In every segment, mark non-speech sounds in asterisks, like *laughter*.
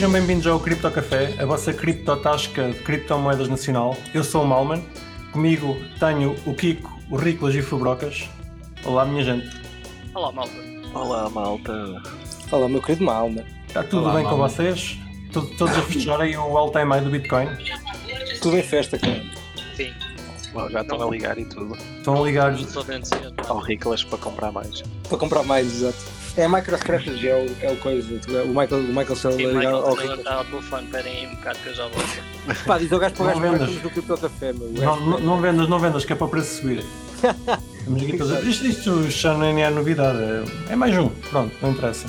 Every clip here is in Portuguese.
sejam bem-vindos ao Cripto Café, a vossa criptotasca de criptomoedas nacional. Eu sou o Malman, comigo tenho o Kiko, o Riclas e o Fubrocas. Olá, minha gente. Olá, malta. Olá, malta. Olá, meu querido Malman. Está tudo Olá, bem com Malman. vocês? Todos, todos a festejarem o all-time high do Bitcoin? Tudo em festa, cara. Sim, Bom, já estão a ligar e tudo Estão a ligar de entusiasmo. ao Riclas para comprar mais. Para comprar mais, exato. É a MicroStrategy, é o, é o coisa. O Michael, o Michael Saylor Sim, Michael ao Rico. está ao telefone, esperem aí um bocado que eu já vou. *laughs* Pá, diz ao gajo para o gajo vendas. estamos no Crypto Café, meu. Não, não, não vendas, não vendas, que é para o preço subir. Estamos aqui todos a- isto, isto já nem é novidade, é, é mais um, pronto, não interessa.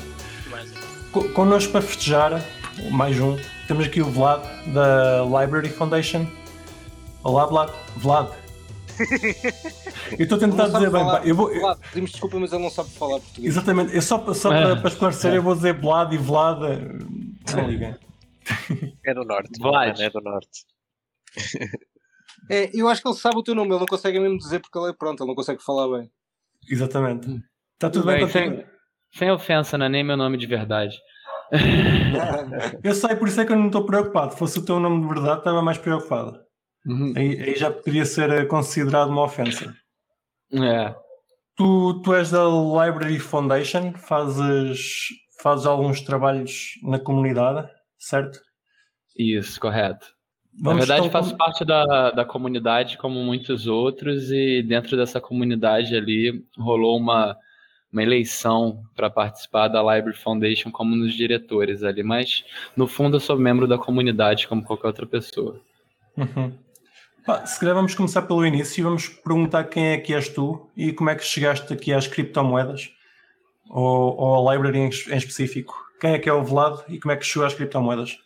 Mas, Co- Connosco para festejar, mais um, temos aqui o Vlad da Library Foundation. Olá, Vlad. Vlad. Eu estou a tentar dizer bem, falar. eu vou, eu- pedimos desculpa, mas ele não sabe falar português. exatamente, eu só, só É. para, para esclarecer, eu vou dizer Vlad e Vlad. eh, Não liguem. *laughs* É do norte. Vlad. É do norte. *laughs* É, eu acho que ele sabe o teu nome, ele não consegue mesmo dizer porque ele é pronto, ele não consegue falar bem. Exatamente. Está tudo Tudo bem, bem, sem, sem ofensa, não é nem meu nome de verdade. *laughs* Eu sei, por isso é que eu não estou preocupado. Se fosse o teu nome de verdade, estava mais preocupado. Uhum. Aí, aí já poderia ser eh, considerado uma ofensa. É. Tu, tu és da Library Foundation, fazes, fazes alguns trabalhos na comunidade, certo? Isso, correto. Vamos Na verdade, então- faço parte da, da comunidade, como muitos outros, e dentro dessa comunidade ali rolou uma, uma eleição para participar da Library Foundation como dos diretores ali. Mas, no fundo, eu sou membro da comunidade, como qualquer outra pessoa. Uhum. Se calhar vamos começar pelo início e vamos perguntar quem é que és tu e como é que chegaste aqui às criptomoedas ou, ou à library em, em específico. Quem é que é o Vlad e como é que chegou às criptomoedas?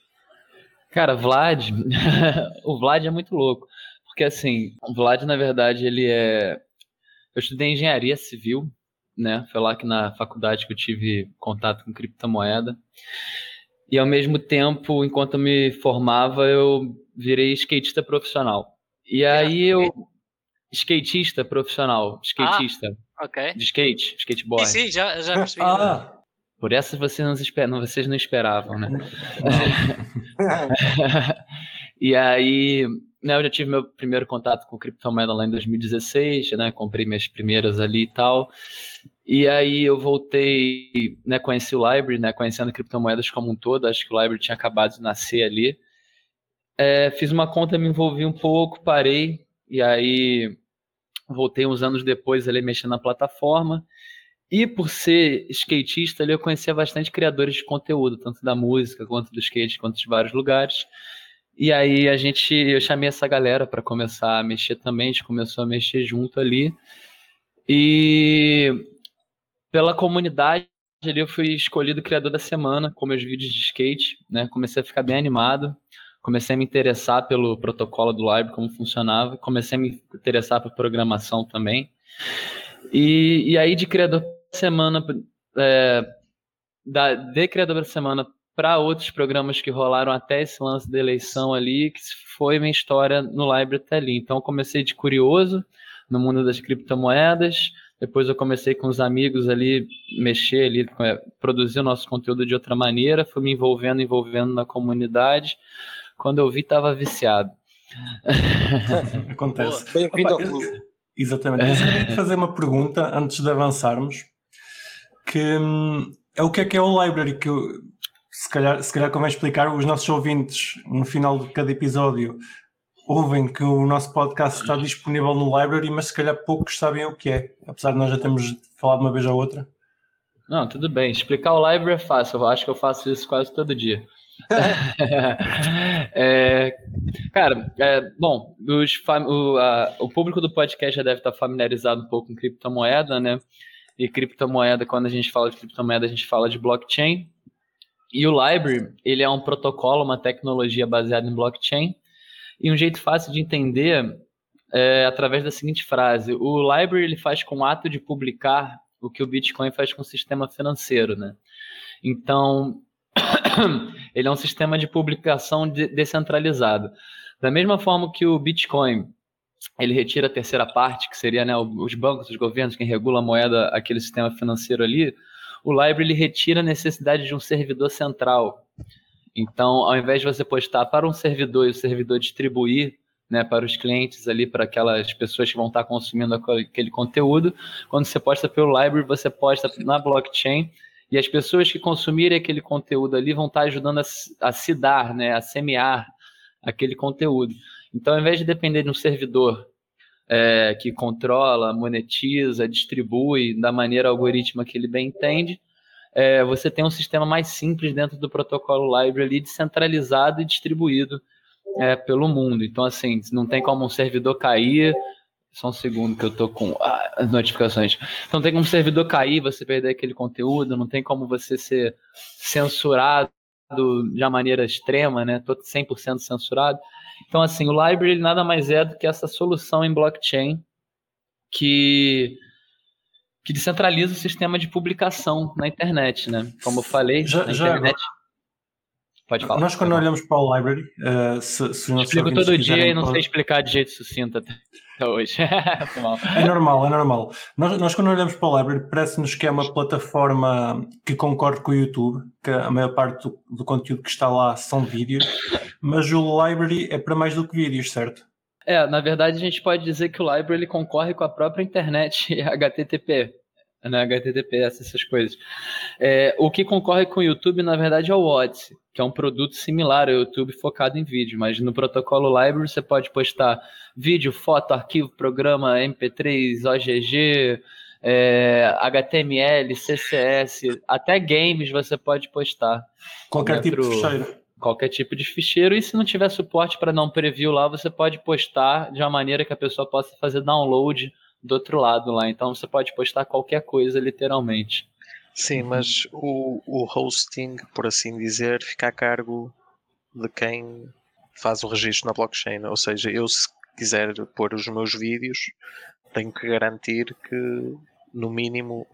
Cara, Vlad, *laughs* o Vlad é muito louco, porque assim, o Vlad, na verdade, ele é. Eu estudei engenharia civil, né? Foi lá que na faculdade que eu tive contato com criptomoeda. E ao mesmo tempo, enquanto eu me formava, eu virei skatista profissional. E aí eu. Skatista profissional, skatista, ok. de skate, skateboard. Sim, sim, já, já *laughs* percebi. Ah, Por essa vocês não, esper... não, vocês não esperavam, né? *laughs* e aí, né, eu já tive meu primeiro contato com criptomoeda lá em 2016, né? Comprei minhas primeiras ali e tal. E aí eu voltei, né, conheci o Library, né, conhecendo criptomoedas como um todo, acho que o Library tinha acabado de nascer ali. É, fiz uma conta, me envolvi um pouco, parei, e aí voltei uns anos depois ali mexendo na plataforma. E por ser skatista, ali eu conhecia bastante criadores de conteúdo, tanto da música quanto do skate, quanto de vários lugares. E aí a gente, eu chamei essa galera para começar a mexer também, a gente começou a mexer junto ali. E pela comunidade ali eu fui escolhido criador da semana com meus vídeos de skate, né? Comecei a ficar bem animado, comecei a me interessar pelo protocolo do Libre, como funcionava, comecei a me interessar por programação também. E, e aí de criador da semana, é, da, de criador da semana para outros programas que rolaram até esse lance da eleição ali, que foi minha história no Libre até ali. Então comecei de curioso no mundo das criptomoedas, depois eu comecei com os amigos ali, mexer ali, é, produzir o nosso conteúdo de outra maneira, fui me envolvendo, envolvendo na comunidade. Quando eu vi, estava viciado. *laughs* acontece. Bem-vindo ao clube. eu- Exatamente. Eu queria te fazer uma pergunta antes de avançarmos, que hum, é o que é que é o library, que eu- se calhar, se calhar convém explicar, os nossos ouvintes, no final de cada episódio, ouvem que o nosso podcast está disponível no library, mas se calhar poucos sabem o que é, apesar de nós já termos falado uma vez ou outra. Não, tudo bem. Explicar o library é fácil. Eu acho que eu faço isso quase todo dia. *laughs* É, cara, é, bom, o, a- o público do podcast já deve estar familiarizado um pouco com criptomoeda, né? E criptomoeda, quando a gente fala de criptomoeda, a gente fala de blockchain. E o Library, ele é um protocolo, uma tecnologia baseada em blockchain. E um jeito fácil de entender é através da seguinte frase: o Library ele faz com o ato de publicar o que o Bitcoin faz com o sistema financeiro, né? Então, ele é um sistema de publicação de- descentralizado. Da mesma forma que o Bitcoin, ele retira a terceira parte, que seria né, os bancos, os governos, quem regula a moeda, aquele sistema financeiro ali, o Library ele retira a necessidade de um servidor central. Então, ao invés de você postar para um servidor e o servidor distribuir né, para os clientes ali, para aquelas pessoas que vão estar consumindo aquele conteúdo, quando você posta pelo library, você posta na blockchain e as pessoas que consumirem aquele conteúdo ali vão estar ajudando a, a se dar, né, a semear aquele conteúdo. Então, ao invés de depender de um servidor é, que controla, monetiza, distribui da maneira algorítmica que ele bem entende, é, você tem um sistema mais simples dentro do protocolo Library descentralizado e distribuído é, pelo mundo. Então, assim, não tem como um servidor cair. Só um segundo que eu tô com ah, as notificações. Então, tem como um servidor cair, você perder aquele conteúdo, não tem como você ser censurado de uma maneira extrema, né? Tô 100% censurado. Então, assim, o library nada mais é do que essa solução em blockchain que que descentraliza o sistema de publicação na internet, né? Como eu falei, já, na já internet. Pode falar. Nós, quando olhamos para o library, uh, se, se Explico todo dia e não sei explicar de jeito sucinto até hoje. *laughs* é normal, é normal. Nós, nós, quando olhamos para o library, parece-nos que é uma plataforma que concorre com o YouTube, que a maior parte do, do conteúdo que está lá são vídeos, mas o library é para mais do que vídeos, certo? É, na verdade a gente pode dizer que o library ele concorre com a própria internet *laughs* HTTP, né, HTTPS, essas coisas. É, o que concorre com o YouTube, na verdade, é o Odyssey, que é um produto similar ao YouTube focado em vídeo, mas no protocolo library você pode postar vídeo, foto, arquivo, programa, MP3, OGG, é, HTML, CSS, até games você pode postar. Qualquer tipo de ficheiro qualquer tipo de ficheiro. E se não tiver suporte para não preview lá, você pode postar de uma maneira que a pessoa possa fazer download do outro lado lá. Então você pode postar qualquer coisa, literalmente. Sim, mas o, o hosting, por assim dizer, fica a cargo de quem faz o registro na blockchain. Ou seja, eu se quiser pôr os meus vídeos, tenho que garantir que, no mínimo,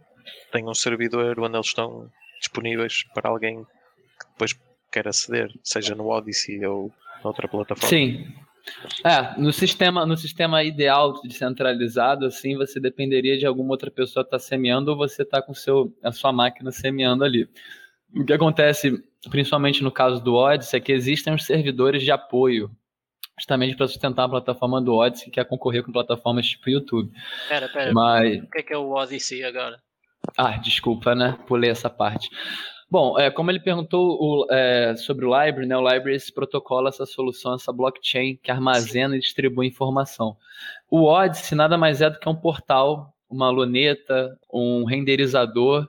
tenho um servidor onde eles estão disponíveis para alguém que depois quer aceder, seja no Odyssey ou noutra plataforma. Sim. É, no sistema, no sistema ideal descentralizado, assim, você dependeria de alguma outra pessoa estar tá semeando ou você estar tá com seu, a sua máquina semeando ali. O que acontece, principalmente no caso do Odyssey, é que existem os servidores de apoio, justamente para sustentar a plataforma do Odyssey, que é concorrer com plataformas tipo YouTube. Pera, pera, Mas... o que é, que é o Odyssey agora? Ah, desculpa, né? Pulei essa parte. Bom, é, como ele perguntou o, é, sobre o Library, né, o Library é esse protocolo, essa solução, essa blockchain que armazena Sim. e distribui informação. O Odyssey nada mais é do que um portal, uma luneta, um renderizador,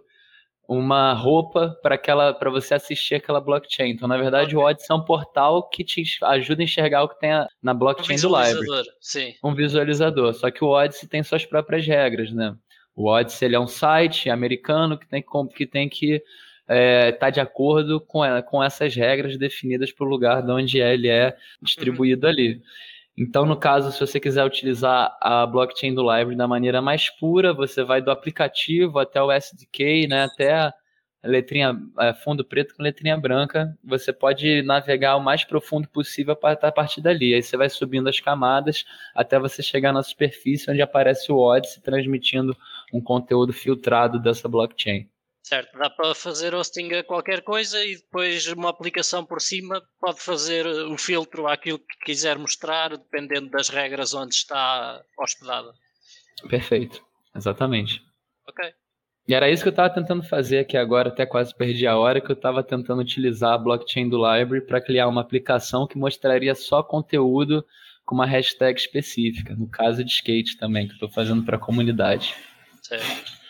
uma roupa para aquela para você assistir aquela blockchain. Então, na verdade, okay. o Odyssey é um portal que te ajuda a enxergar o que tem na blockchain um do Library. Sim. Um visualizador. Só que o Odyssey tem suas próprias regras, né? O Odyssey ele é um site americano que tem que, tem que está é, tá de acordo com, com essas regras definidas para o lugar de onde ele é distribuído uhum. ali. Então, no caso, se você quiser utilizar a blockchain do Library da maneira mais pura, você vai do aplicativo até o SDK, né, até a letrinha é, fundo preto com letrinha branca. Você pode navegar o mais profundo possível a partir dali. Aí você vai subindo as camadas até você chegar na superfície onde aparece o Odyssey transmitindo um conteúdo filtrado dessa blockchain. Certo, dá para fazer hosting a qualquer coisa e depois uma aplicação por cima pode fazer o filtro àquilo que quiser mostrar, dependendo das regras onde está hospedada. Perfeito, exatamente. Ok. E era isso que eu estava tentando fazer aqui agora, até quase perdi a hora, que eu estava tentando utilizar a blockchain do Library para criar uma aplicação que mostraria só conteúdo com uma hashtag específica, no caso de skate também, que eu estou fazendo para a comunidade. Certo.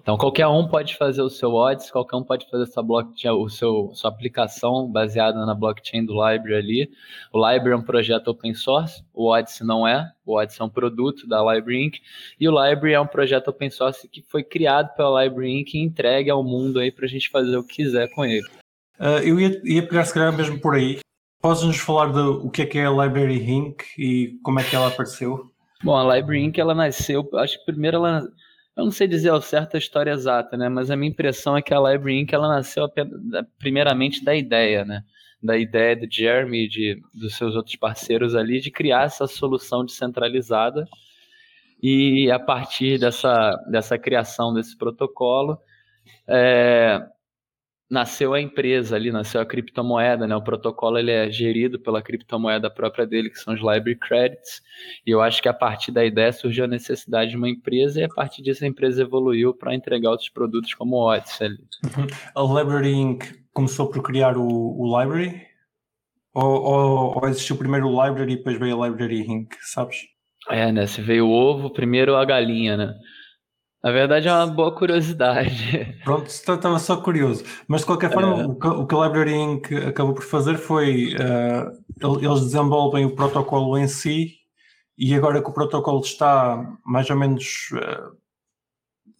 Então qualquer um pode fazer o seu Odds, qualquer um pode fazer sua blockchain, o seu sua aplicação baseada na blockchain do Library ali. O Library é um projeto open source, o Odyssey não é. O Odyssey é um produto da Library Inc. E o Library é um projeto open source que foi criado pela Library Inc. e entregue ao mundo aí para a gente fazer o que quiser com ele. Uh, eu ia, ia pegar se calhar mesmo por aí. Podes-nos falar do o que é que é a Library Inc. e como é que ela apareceu? Bom, a Library Inc. ela nasceu, acho que primeiro ela eu não sei dizer ao certo a história exata, né? Mas a minha impressão é que a Library Inc. ela nasceu primeiramente da ideia, né? Da ideia do Jeremy e de, dos seus outros parceiros ali de criar essa solução descentralizada. E a partir dessa, dessa criação desse protocolo, é, nasceu a empresa ali, nasceu a criptomoeda, né? O protocolo ele é gerido pela criptomoeda própria dele, que são os library credits. E eu acho que a partir da ideia surgiu a necessidade de uma empresa e a partir disso a empresa evoluiu para entregar outros produtos como o Odyssey. Ali. Uhum. A Library Inc. começou por criar o, o library? Ou, ou, ou, existiu primeiro o library e depois veio a Library Inc., sabes? É, né? Se veio o ovo, primeiro a galinha, né? Na verdade é uma boa curiosidade. Pronto, estava só curioso. Mas de qualquer forma, é. o, que, o que a Library Inc. acabou por fazer foi uh, eles desenvolvem o protocolo em si e agora que o protocolo está mais ou menos uh,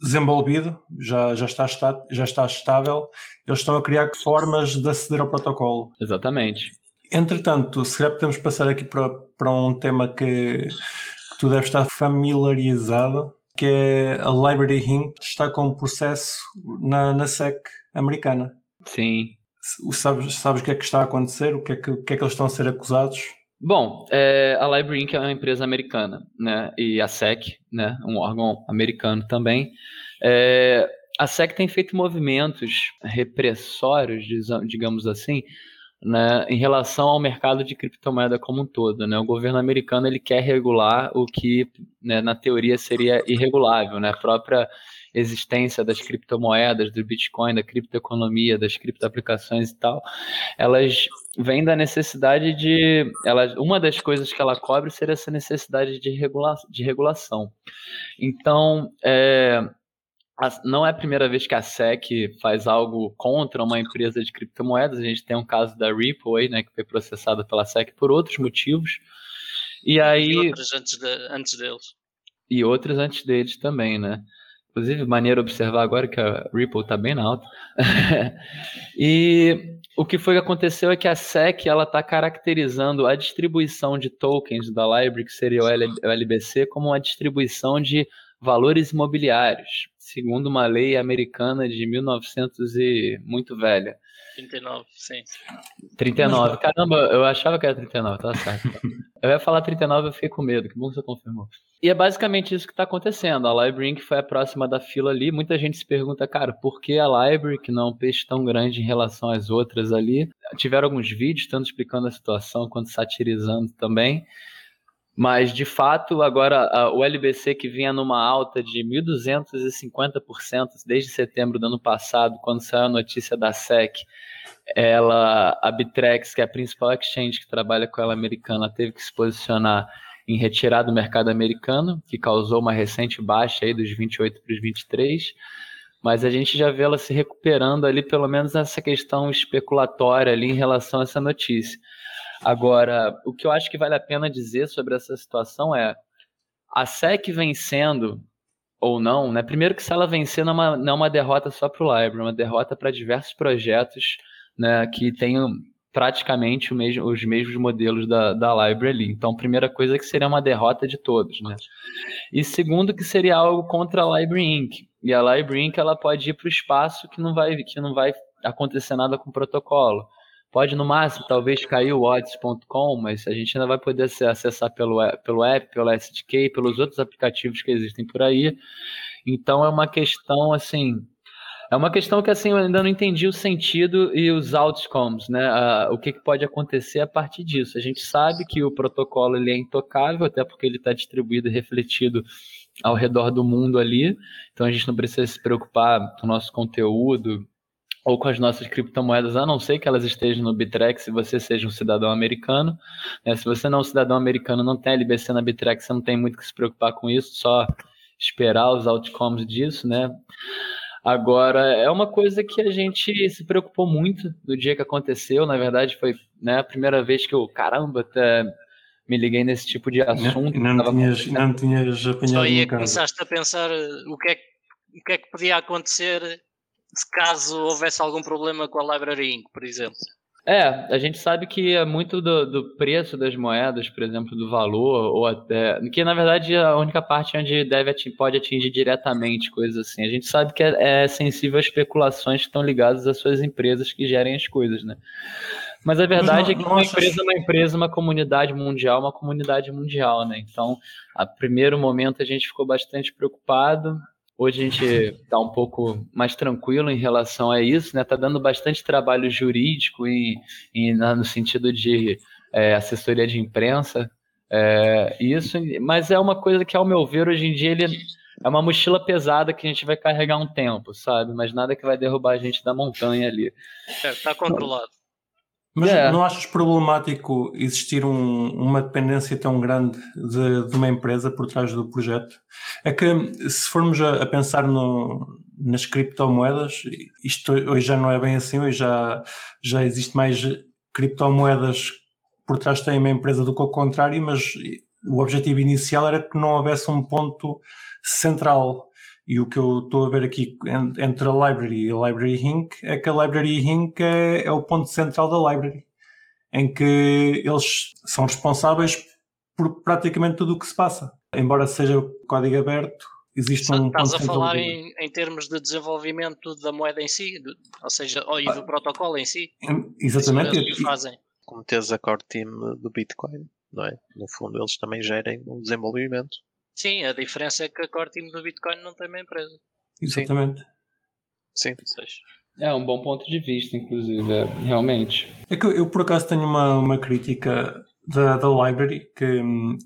desenvolvido, já, já, está, já está estável, eles estão a criar formas de aceder ao protocolo. Exatamente. Entretanto, se calhar podemos passar aqui para, para um tema que, que tu deves estar familiarizado, que é a Library Inc. está com um processo na, na SEC americana. Sim. Sabes, sabes o que é que está a acontecer? O que é que, que, é que eles estão a ser acusados? Bom, é, a Library Inc. é uma empresa americana, né? E a SEC, né? Um órgão americano também. É, a SEC tem feito movimentos repressórios, digamos assim, né, em relação ao mercado de criptomoeda como um todo. Né? O governo americano ele quer regular o que, né, na teoria, seria irregulável. Né? A própria existência das criptomoedas, do Bitcoin, da criptoeconomia, das criptoaplicações e tal, elas vêm da necessidade de. Uma das coisas que ela cobre seria essa necessidade de, regula, de regulação. Então, é, não é a primeira vez que a SEC faz algo contra uma empresa de criptomoedas. A gente tem um caso da Ripple aí, né, que foi processada pela SEC por outros motivos. E aí e outros antes, de, antes deles. E outros antes deles também, né? Inclusive, maneiro observar agora que a Ripple está bem na alta. *laughs* e o que foi que aconteceu é que a SEC ela está caracterizando a distribuição de tokens da Library, que seria o LBC, como uma distribuição de valores imobiliários segundo uma lei americana de 1900 e muito velha. 39, sim. 39. Caramba, eu achava que era 39, tá certo. Eu ia falar 39, eu fiquei com medo, que bom que você confirmou. E é basicamente isso que está acontecendo. A Library que foi a próxima da fila ali. Muita gente se pergunta, cara, por que a Library, que não é um peixe tão grande em relação às outras ali? Tiveram alguns vídeos, tanto explicando a situação quanto satirizando também. Mas, de fato, agora a, o LBC que vinha numa alta de 1.250% desde setembro do ano passado, quando saiu a notícia da SEC, ela, a Bitrex, que é a principal exchange que trabalha com ela americana, teve que se posicionar em retirar do mercado americano, que causou uma recente baixa aí dos 28 para os 23, mas a gente já vê ela se recuperando ali, pelo menos essa questão especulatória ali em relação a essa notícia. Agora, o que eu acho que vale a pena dizer sobre essa situação é a SEC vencendo ou não, né? Primeiro que se ela vencer não é uma, não é uma derrota só para o Library, é uma derrota para diversos projetos né, que tenham praticamente mesmo, os mesmos modelos da, da Library ali. Então, primeira coisa é que seria uma derrota de todos, né? E segundo que seria algo contra a Library Inc. E a Library Inc. ela pode ir para o espaço que não vai que não vai acontecer nada com o protocolo. Pode, no máximo, talvez cair o odds.com, mas a gente ainda vai poder acessar pelo, pelo app, pelo SDK, pelos outros aplicativos que existem por aí. Então é uma questão assim. É uma questão que assim eu ainda não entendi o sentido e os outcomes, né? o que, que, pode acontecer a partir disso. A gente sabe que o protocolo ele é intocável, até porque ele está distribuído e refletido ao redor do mundo ali. Então a gente não precisa se preocupar com o nosso conteúdo ou com as nossas criptomoedas, a não ser que elas estejam no Bitrex se você seja um cidadão americano. Né? Se você não é um cidadão americano, não tem LBC na Bitrex, você não tem muito que se preocupar com isso, só esperar os outcomes disso, né? Agora, é uma coisa que a gente se preocupou muito no dia que aconteceu. Na verdade, foi né, a primeira vez que eu, caramba, até me liguei nesse tipo de assunto. Não, não, tinhas, não tinhas apanhado Só aí começaste a pensar o que, é, o que é que podia acontecer caso houvesse algum problema com a Library Inc., por exemplo. É, a gente sabe que é muito do, do, preço das moedas, por exemplo, do valor, ou até. Que na verdade é a única parte onde deve pode atingir diretamente coisas assim. A gente sabe que é, é sensível a especulações que estão ligadas às suas empresas que gerem as coisas, né? Mas a verdade é que uma empresa é uma empresa, uma comunidade mundial, uma comunidade mundial, né? Então, a primeiro momento a gente ficou bastante preocupado, Hoje a gente está um pouco mais tranquilo em relação a isso, né? Está dando bastante trabalho jurídico e, e no sentido de é, assessoria de imprensa. É, isso, mas é uma coisa que, ao meu ver, hoje em dia ele é uma mochila pesada que a gente vai carregar um tempo, sabe? Mas nada que vai derrubar a gente da montanha ali. Está é, controlado. Mas yeah. não achas problemático existir um, uma dependência tão grande de, de, uma empresa por trás do projeto? É que se formos a, a, pensar no, nas criptomoedas, isto hoje já não é bem assim, hoje já, já existe mais criptomoedas por trás tem uma empresa do que o contrário, mas o objetivo inicial era que não houvesse um ponto central. E o que eu estou a ver aqui entre a Library e a Library Inc. é que a Library Inc. é, é o ponto central da Library, em que eles são responsáveis por praticamente tudo o que se passa. Embora seja código aberto, existe um Estás a falar em, em, termos de desenvolvimento da moeda em si, ou seja, ou, e do ah, protocolo em si. Exatamente. Que fazem. Como tens a core team do Bitcoin, não é? No fundo, eles também gerem um desenvolvimento. Sim, a diferença é que a core team do Bitcoin não tem uma empresa. Exatamente. Sim. É um bom ponto de vista, inclusive, é, realmente. É que eu, eu, por acaso tenho uma, uma crítica da, da library que hum,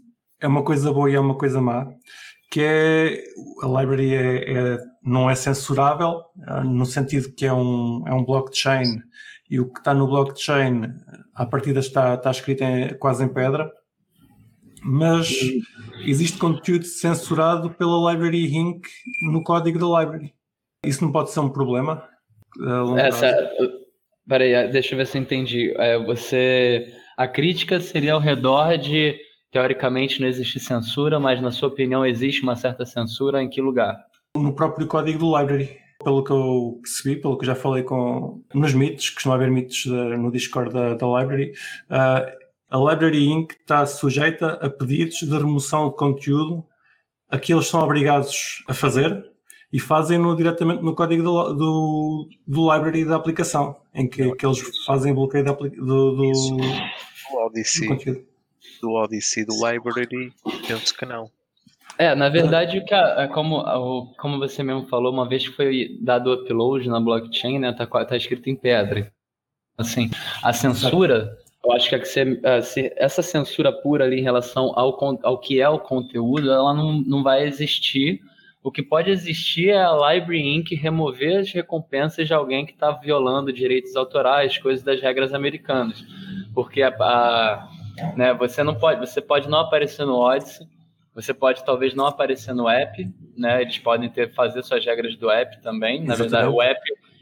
é uma coisa boa e é uma coisa má, que é a library é, é não é censurável ah, no sentido que é um, é um blockchain e o que está no blockchain à partida está, está escrito em, quase em pedra mas existe conteúdo censurado pela Library Inc. no código da Library. Isso não pode ser um problema? Essa, peraí, deixa eu ver se eu entendi. É, você, a crítica seria ao redor de, teoricamente, não existe censura, mas na sua opinião existe uma certa censura em que lugar? No próprio código do Library. Pelo que eu percebi, pelo que já falei com nos mitos, costuma haver mitos no Discord da, da Library, uh, a Library Inc. está sujeita a pedidos de remoção de conteúdo a que eles são obrigados a fazer e fazem-no diretamente no código do, do, do, library da aplicação, em que, que eles fazem bloqueio do, do, do, do Odyssey, do, do Odyssey do library, penso que não. É, na verdade, que a, é como, como você mesmo falou, uma vez que foi dado o upload na blockchain, né, tá, tá escrito em pedra. Assim, a censura eu acho que, essa censura pura ali em relação ao, ao que é o conteúdo, ela não, não vai existir. O que pode existir é a Library Inc. remover as recompensas de alguém que está violando direitos autorais, coisas das regras americanas. Porque a, a, né, você não pode, você pode não aparecer no Odyssey, você pode talvez não aparecer no app, né? Eles podem ter fazer suas regras do app também. Na Exatamente. verdade, o app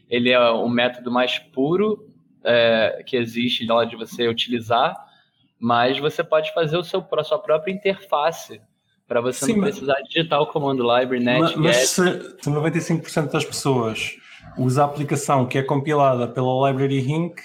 ele é o método mais puro é, que existe na hora de você utilizar, mas você pode fazer o seu, a sua própria interface para você Sim, não precisar mas... digitar o comando library net. Mas, se, se 95% das pessoas usa a aplicação que é compilada pela Library Inc.,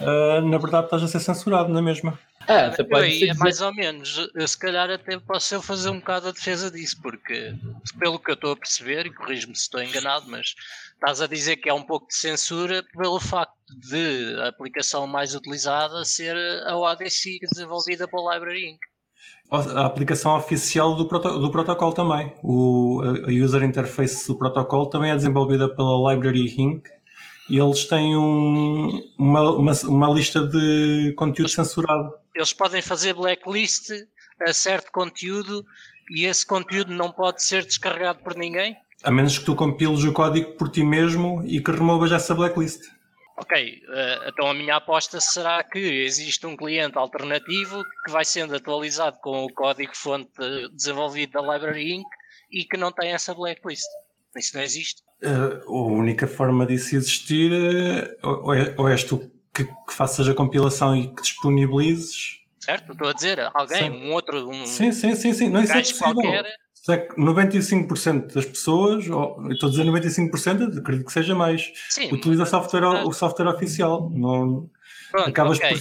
uh, na verdade estás a ser censurado, não é mesmo? É, você pode dizer... é mais ou menos. Eu, se calhar até posso eu fazer um bocado a defesa disso, porque pelo que eu estou a perceber, e corrijo-me se estou enganado, mas estás a dizer que é um pouco de censura pelo facto de a aplicação mais utilizada ser a OADC desenvolvida pela Library Inc. A aplicação oficial do, proto do protocolo também. O, a user interface do protocolo também é desenvolvida pela Library Inc e eles têm um, uma, uma, uma, lista de conteúdo censurado. Eles podem fazer blacklist a certo conteúdo e esse conteúdo não pode ser descarregado por ninguém? A menos que tu compiles o código por ti mesmo e que removas essa blacklist. Ok, uh, então a minha aposta será que existe um cliente alternativo que vai sendo atualizado com o código-fonte desenvolvido da Library Inc. e que não tem essa blacklist. Isso não existe. Uh, a única forma disso existir uh, ou, é, ou és tu que, que, faças a compilação e que disponibilizes. Certo, estou a dizer, alguém, sim. um outro. Um, sim, sim, sim, sim. Não, isso é possível. Qualquer... É que 95% das pessoas, ou, estou a dizer 95%, acredito que seja mais, sim, utiliza mas, software, mas... o software oficial. Não, Pronto, acabas, okay. por,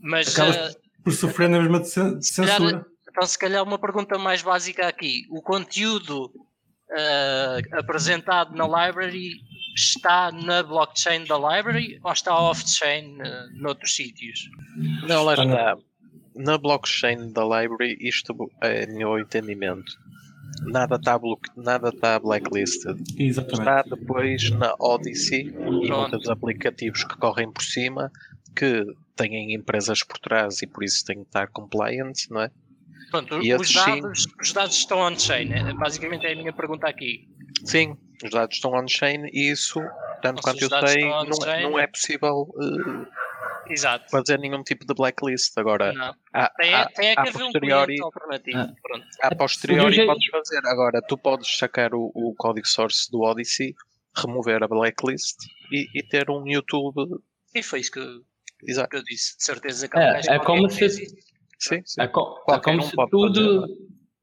mas, acabas uh, por sofrer na mesma de censura. Calhar, então, se calhar, uma pergunta mais básica aqui: o conteúdo uh, apresentado na library está na blockchain da library ou está off-chain uh, noutros sítios? Não, lá está. Na blockchain da library, isto é meu entendimento. nada está nada tá blacklisted. Exatamente. Está depois na Odyssey e outros aplicativos que correm por cima que têm empresas por trás e por isso têm que estar compliant, não é? Pronto, e os, dados, sim, os dados estão on-chain, é, basicamente é a minha pergunta aqui. Sim, os dados estão on-chain e isso, tanto quanto eu sei, não, é, não, é possível uh, Exato. fazer nenhum tipo de blacklist. Agora, não. Há, tem, há, tem que haver um alternativo. Ah. Pronto. A posteriori podes fazer. Agora, tu podes sacar o, o, código source do Odyssey, remover a blacklist e, e ter um YouTube. E foi isso que, Exato. que eu disse. De certeza que é, é como se. Sim, sim. É, co é como se tudo,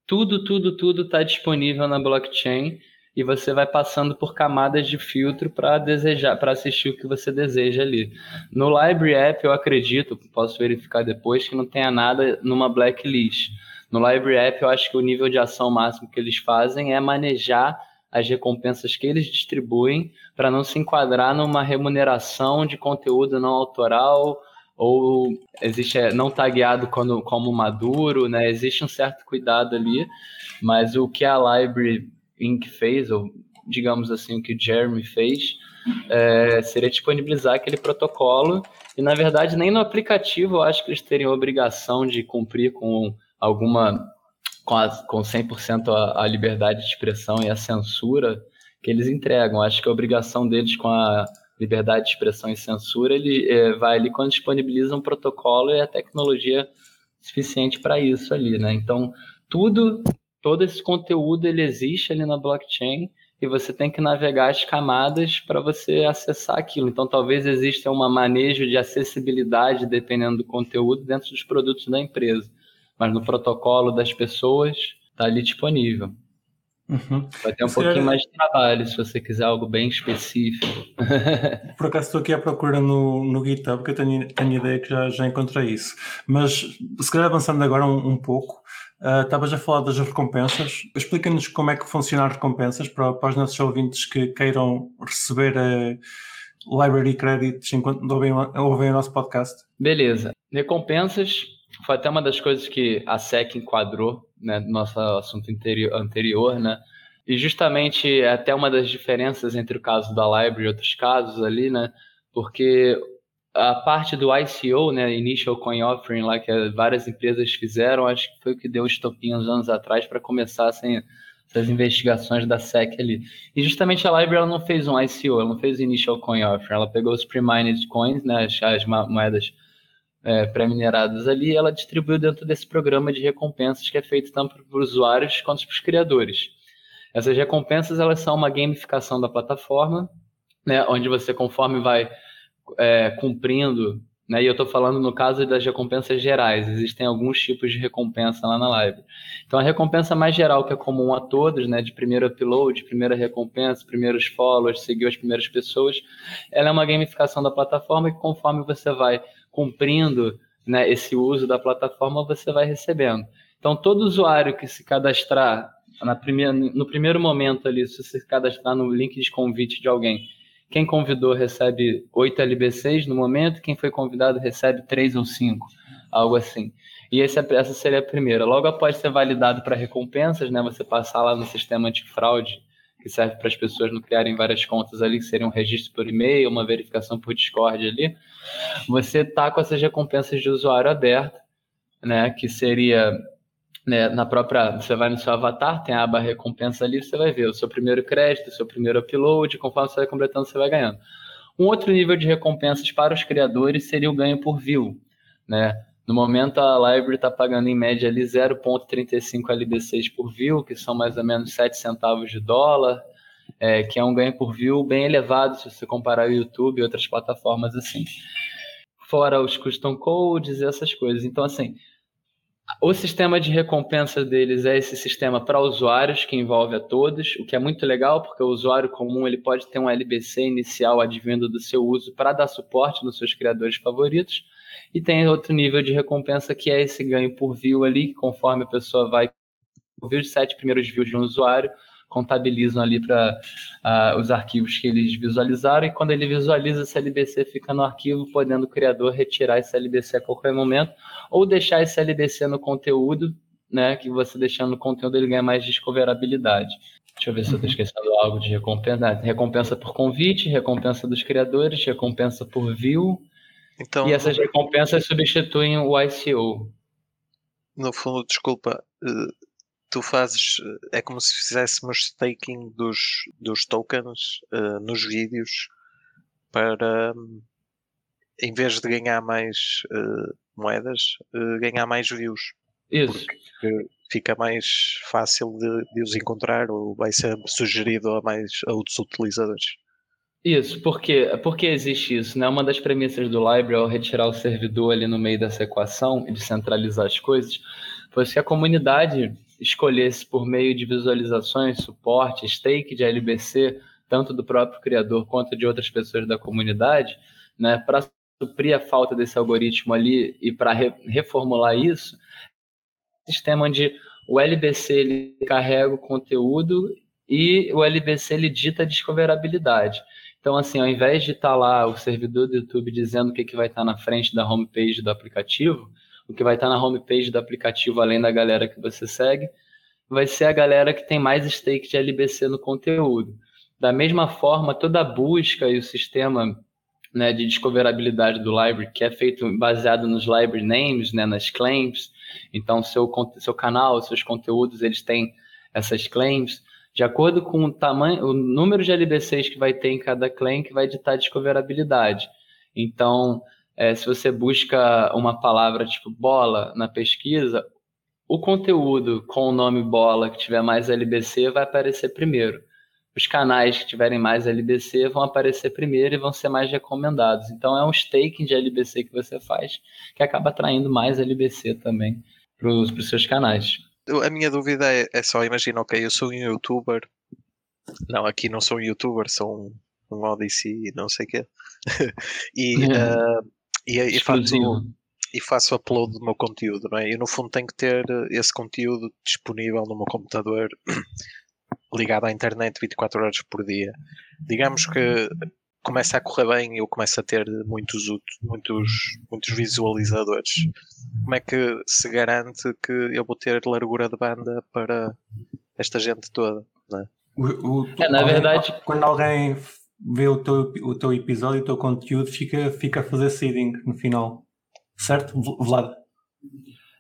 tudo, tudo, tudo está disponível na blockchain e você vai passando por camadas de filtro para desejar, para assistir o que você deseja ali. No Library App, eu acredito, posso verificar depois, que não tenha nada numa blacklist. No Library App, eu acho que o nível de ação máximo que eles fazem é manejar as recompensas que eles distribuem para não se enquadrar numa remuneração de conteúdo não autoral ou existe é, não tagueado quando, como maduro, né? Existe um certo cuidado ali, mas o que a Library Inc. fez, ou digamos assim, o que o Jeremy fez, é, seria disponibilizar aquele protocolo. E, na verdade, nem no aplicativo eu acho que eles teriam obrigação de cumprir com alguma. com, a, com 100% a, a liberdade de expressão e a censura que eles entregam. Acho que a obrigação deles com a liberdade de expressão e censura, ele é, vai ali quando disponibiliza um protocolo e a tecnologia suficiente para isso ali, né? Então, tudo todo esse conteúdo ele existe ali na blockchain e você tem que navegar as camadas para você acessar aquilo. Então, talvez exista um manejo de acessibilidade dependendo do conteúdo dentro dos produtos da empresa, mas no protocolo das pessoas está ali disponível. Uhum. Vai ter um Isso pouquinho era... mais de trabalho se você quiser algo bem específico. *laughs* Por acaso estou aqui à procura no, no GitHub, que eu tenho, tenho ideia que já, já encontrei isso. Mas se calhar avançando agora um, um pouco, Uh, estavas a falar das recompensas. Explica-nos como é que funcionam as recompensas para, para os nossos ouvintes que queiram receber uh, library credits enquanto ouvem, ouvem o nosso podcast. Beleza. Recompensas foi até uma das coisas que a SEC enquadrou né, no nosso assunto anterior, né? E justamente é até uma das diferenças entre o caso da library e outros casos ali, né? Porque a parte do ICO, né, Initial Coin Offering, lá que várias empresas fizeram, acho que foi o que deu estopinho uns anos atrás para começar assim, essas investigações da SEC ali. E justamente a Library ela não fez um ICO, ela não fez Initial Coin Offering, ela pegou os pre-mined coins, né, as, as moedas é, pré-mineradas ali, e ela distribuiu dentro desse programa de recompensas que é feito tanto para os usuários quanto para os criadores. Essas recompensas elas são uma gamificação da plataforma, né, onde você conforme vai é, cumprindo, né? E eu estou falando no caso das recompensas gerais, existem alguns tipos de recompensa lá na live. Então a recompensa mais geral, que é comum a todos, né? De primeiro upload, primeira recompensa, primeiros follows, seguir as primeiras pessoas, ela é uma gamificação da plataforma que conforme você vai cumprindo né, esse uso da plataforma, você vai recebendo. Então todo usuário que se cadastrar na primeira, no primeiro momento ali, se você se cadastrar no link de convite de alguém quem convidou recebe 8 LBCs no momento, quem foi convidado recebe 3 ou 5, algo assim. E esse, é, essa seria a primeira. Logo após ser validado para recompensas, né, você passar lá no sistema antifraude, que serve para as pessoas não criarem várias contas ali, que seria um registro por e-mail, uma verificação por Discord ali, você tá com essas recompensas de usuário aberto, né, que seria né, na própria, você vai no seu avatar, tem a aba recompensa ali, você vai ver o seu primeiro crédito, o seu primeiro upload, conforme você vai completando, você vai ganhando. Um outro nível de recompensas para os criadores seria o ganho por view, né? No momento a library está pagando em média ali 0,35 LBCs por view, que são mais ou menos 7 centavos de dólar, é, que é um ganho por view bem elevado se você comparar o YouTube e outras plataformas assim. Fora os custom codes e essas coisas. Então, assim, o sistema de recompensa deles é esse sistema para usuários que envolve a todos, o que é muito legal porque o usuário comum ele pode ter um LBC inicial advindo do seu uso para dar suporte nos seus criadores favoritos. E tem outro nível de recompensa que é esse ganho por view ali, conforme a pessoa vai ouvir os sete primeiros views de um usuário, contabilizam ali para uh, os arquivos que eles visualizaram, e quando ele visualiza esse LBC fica no arquivo, podendo o criador retirar esse LBC a qualquer momento, ou deixar esse LBC no conteúdo, né, que você deixando o conteúdo ele ganha mais discoverabilidade. Deixa eu ver se eu estou uhum. esquecendo algo de recompensa. recompensa por convite, recompensa dos criadores, recompensa por view. Então, e essas recompensas substituem o ICO. No fundo, desculpa, eh, tu fazes. É como se fizéssemos staking dos, dos tokens uh, nos vídeos para, em vez de ganhar mais uh, moedas, uh, ganhar mais views. Isso. Porque fica mais fácil de, de, os encontrar ou vai ser sugerido a mais a outros utilizadores. Isso, porque, porque existe isso, né? Uma das premissas do Library ao retirar o servidor ali no meio dessa equação e descentralizar as coisas, foi que a comunidade escolhesse por meio de visualizações, suporte, stake de LBC, tanto do próprio criador quanto de outras pessoas da comunidade, né, para suprir a falta desse algoritmo ali e para re reformular isso, sistema onde o LBC ele carrega o conteúdo e o LBC ele dita a discoverabilidade. Então, assim, ao invés de estar tá lá o servidor do YouTube dizendo o que, que vai estar tá na frente da homepage do aplicativo, o que vai estar na homepage do aplicativo, além da galera que você segue, vai ser a galera que tem mais stake de LBC no conteúdo. Da mesma forma, toda a busca e o sistema né, de discoverabilidade do library, que é feito baseado nos library names, né, nas claims. Então, seu, seu canal, seus conteúdos, eles têm essas claims. De acordo com o tamanho, o número de LBCs que vai ter em cada claim, que vai ditar a. Então, é, se você busca uma palavra tipo bola na pesquisa, o conteúdo com o nome bola que tiver mais LBC vai aparecer primeiro os canais que tiverem mais LBC vão aparecer primeiro e vão ser mais recomendados. Então é um staking de LBC que você faz que acaba atraindo mais LBC também para os seus canais. A minha dúvida é, é, só, imagina, ok, eu sou um youtuber. Não, aqui não sou um youtuber, sou um, um Odyssey, não sei o quê. *laughs* e, uh, *laughs* e, e, faço, e faço upload do meu conteúdo, não é? E no fundo tenho que ter esse conteúdo disponível no meu computador *clears throat* ligado à internet 24 horas por dia. Digamos que começa a correr bem e eu começo a ter muitos, muitos, muitos visualizadores. Como é que se garante que eu vou ter largura de banda para esta gente toda? Né? O, o, é, na alguém, verdade, quando alguém vê o teu, o teu episódio, o teu conteúdo, fica, fica a fazer seeding no final. Certo, Vlad?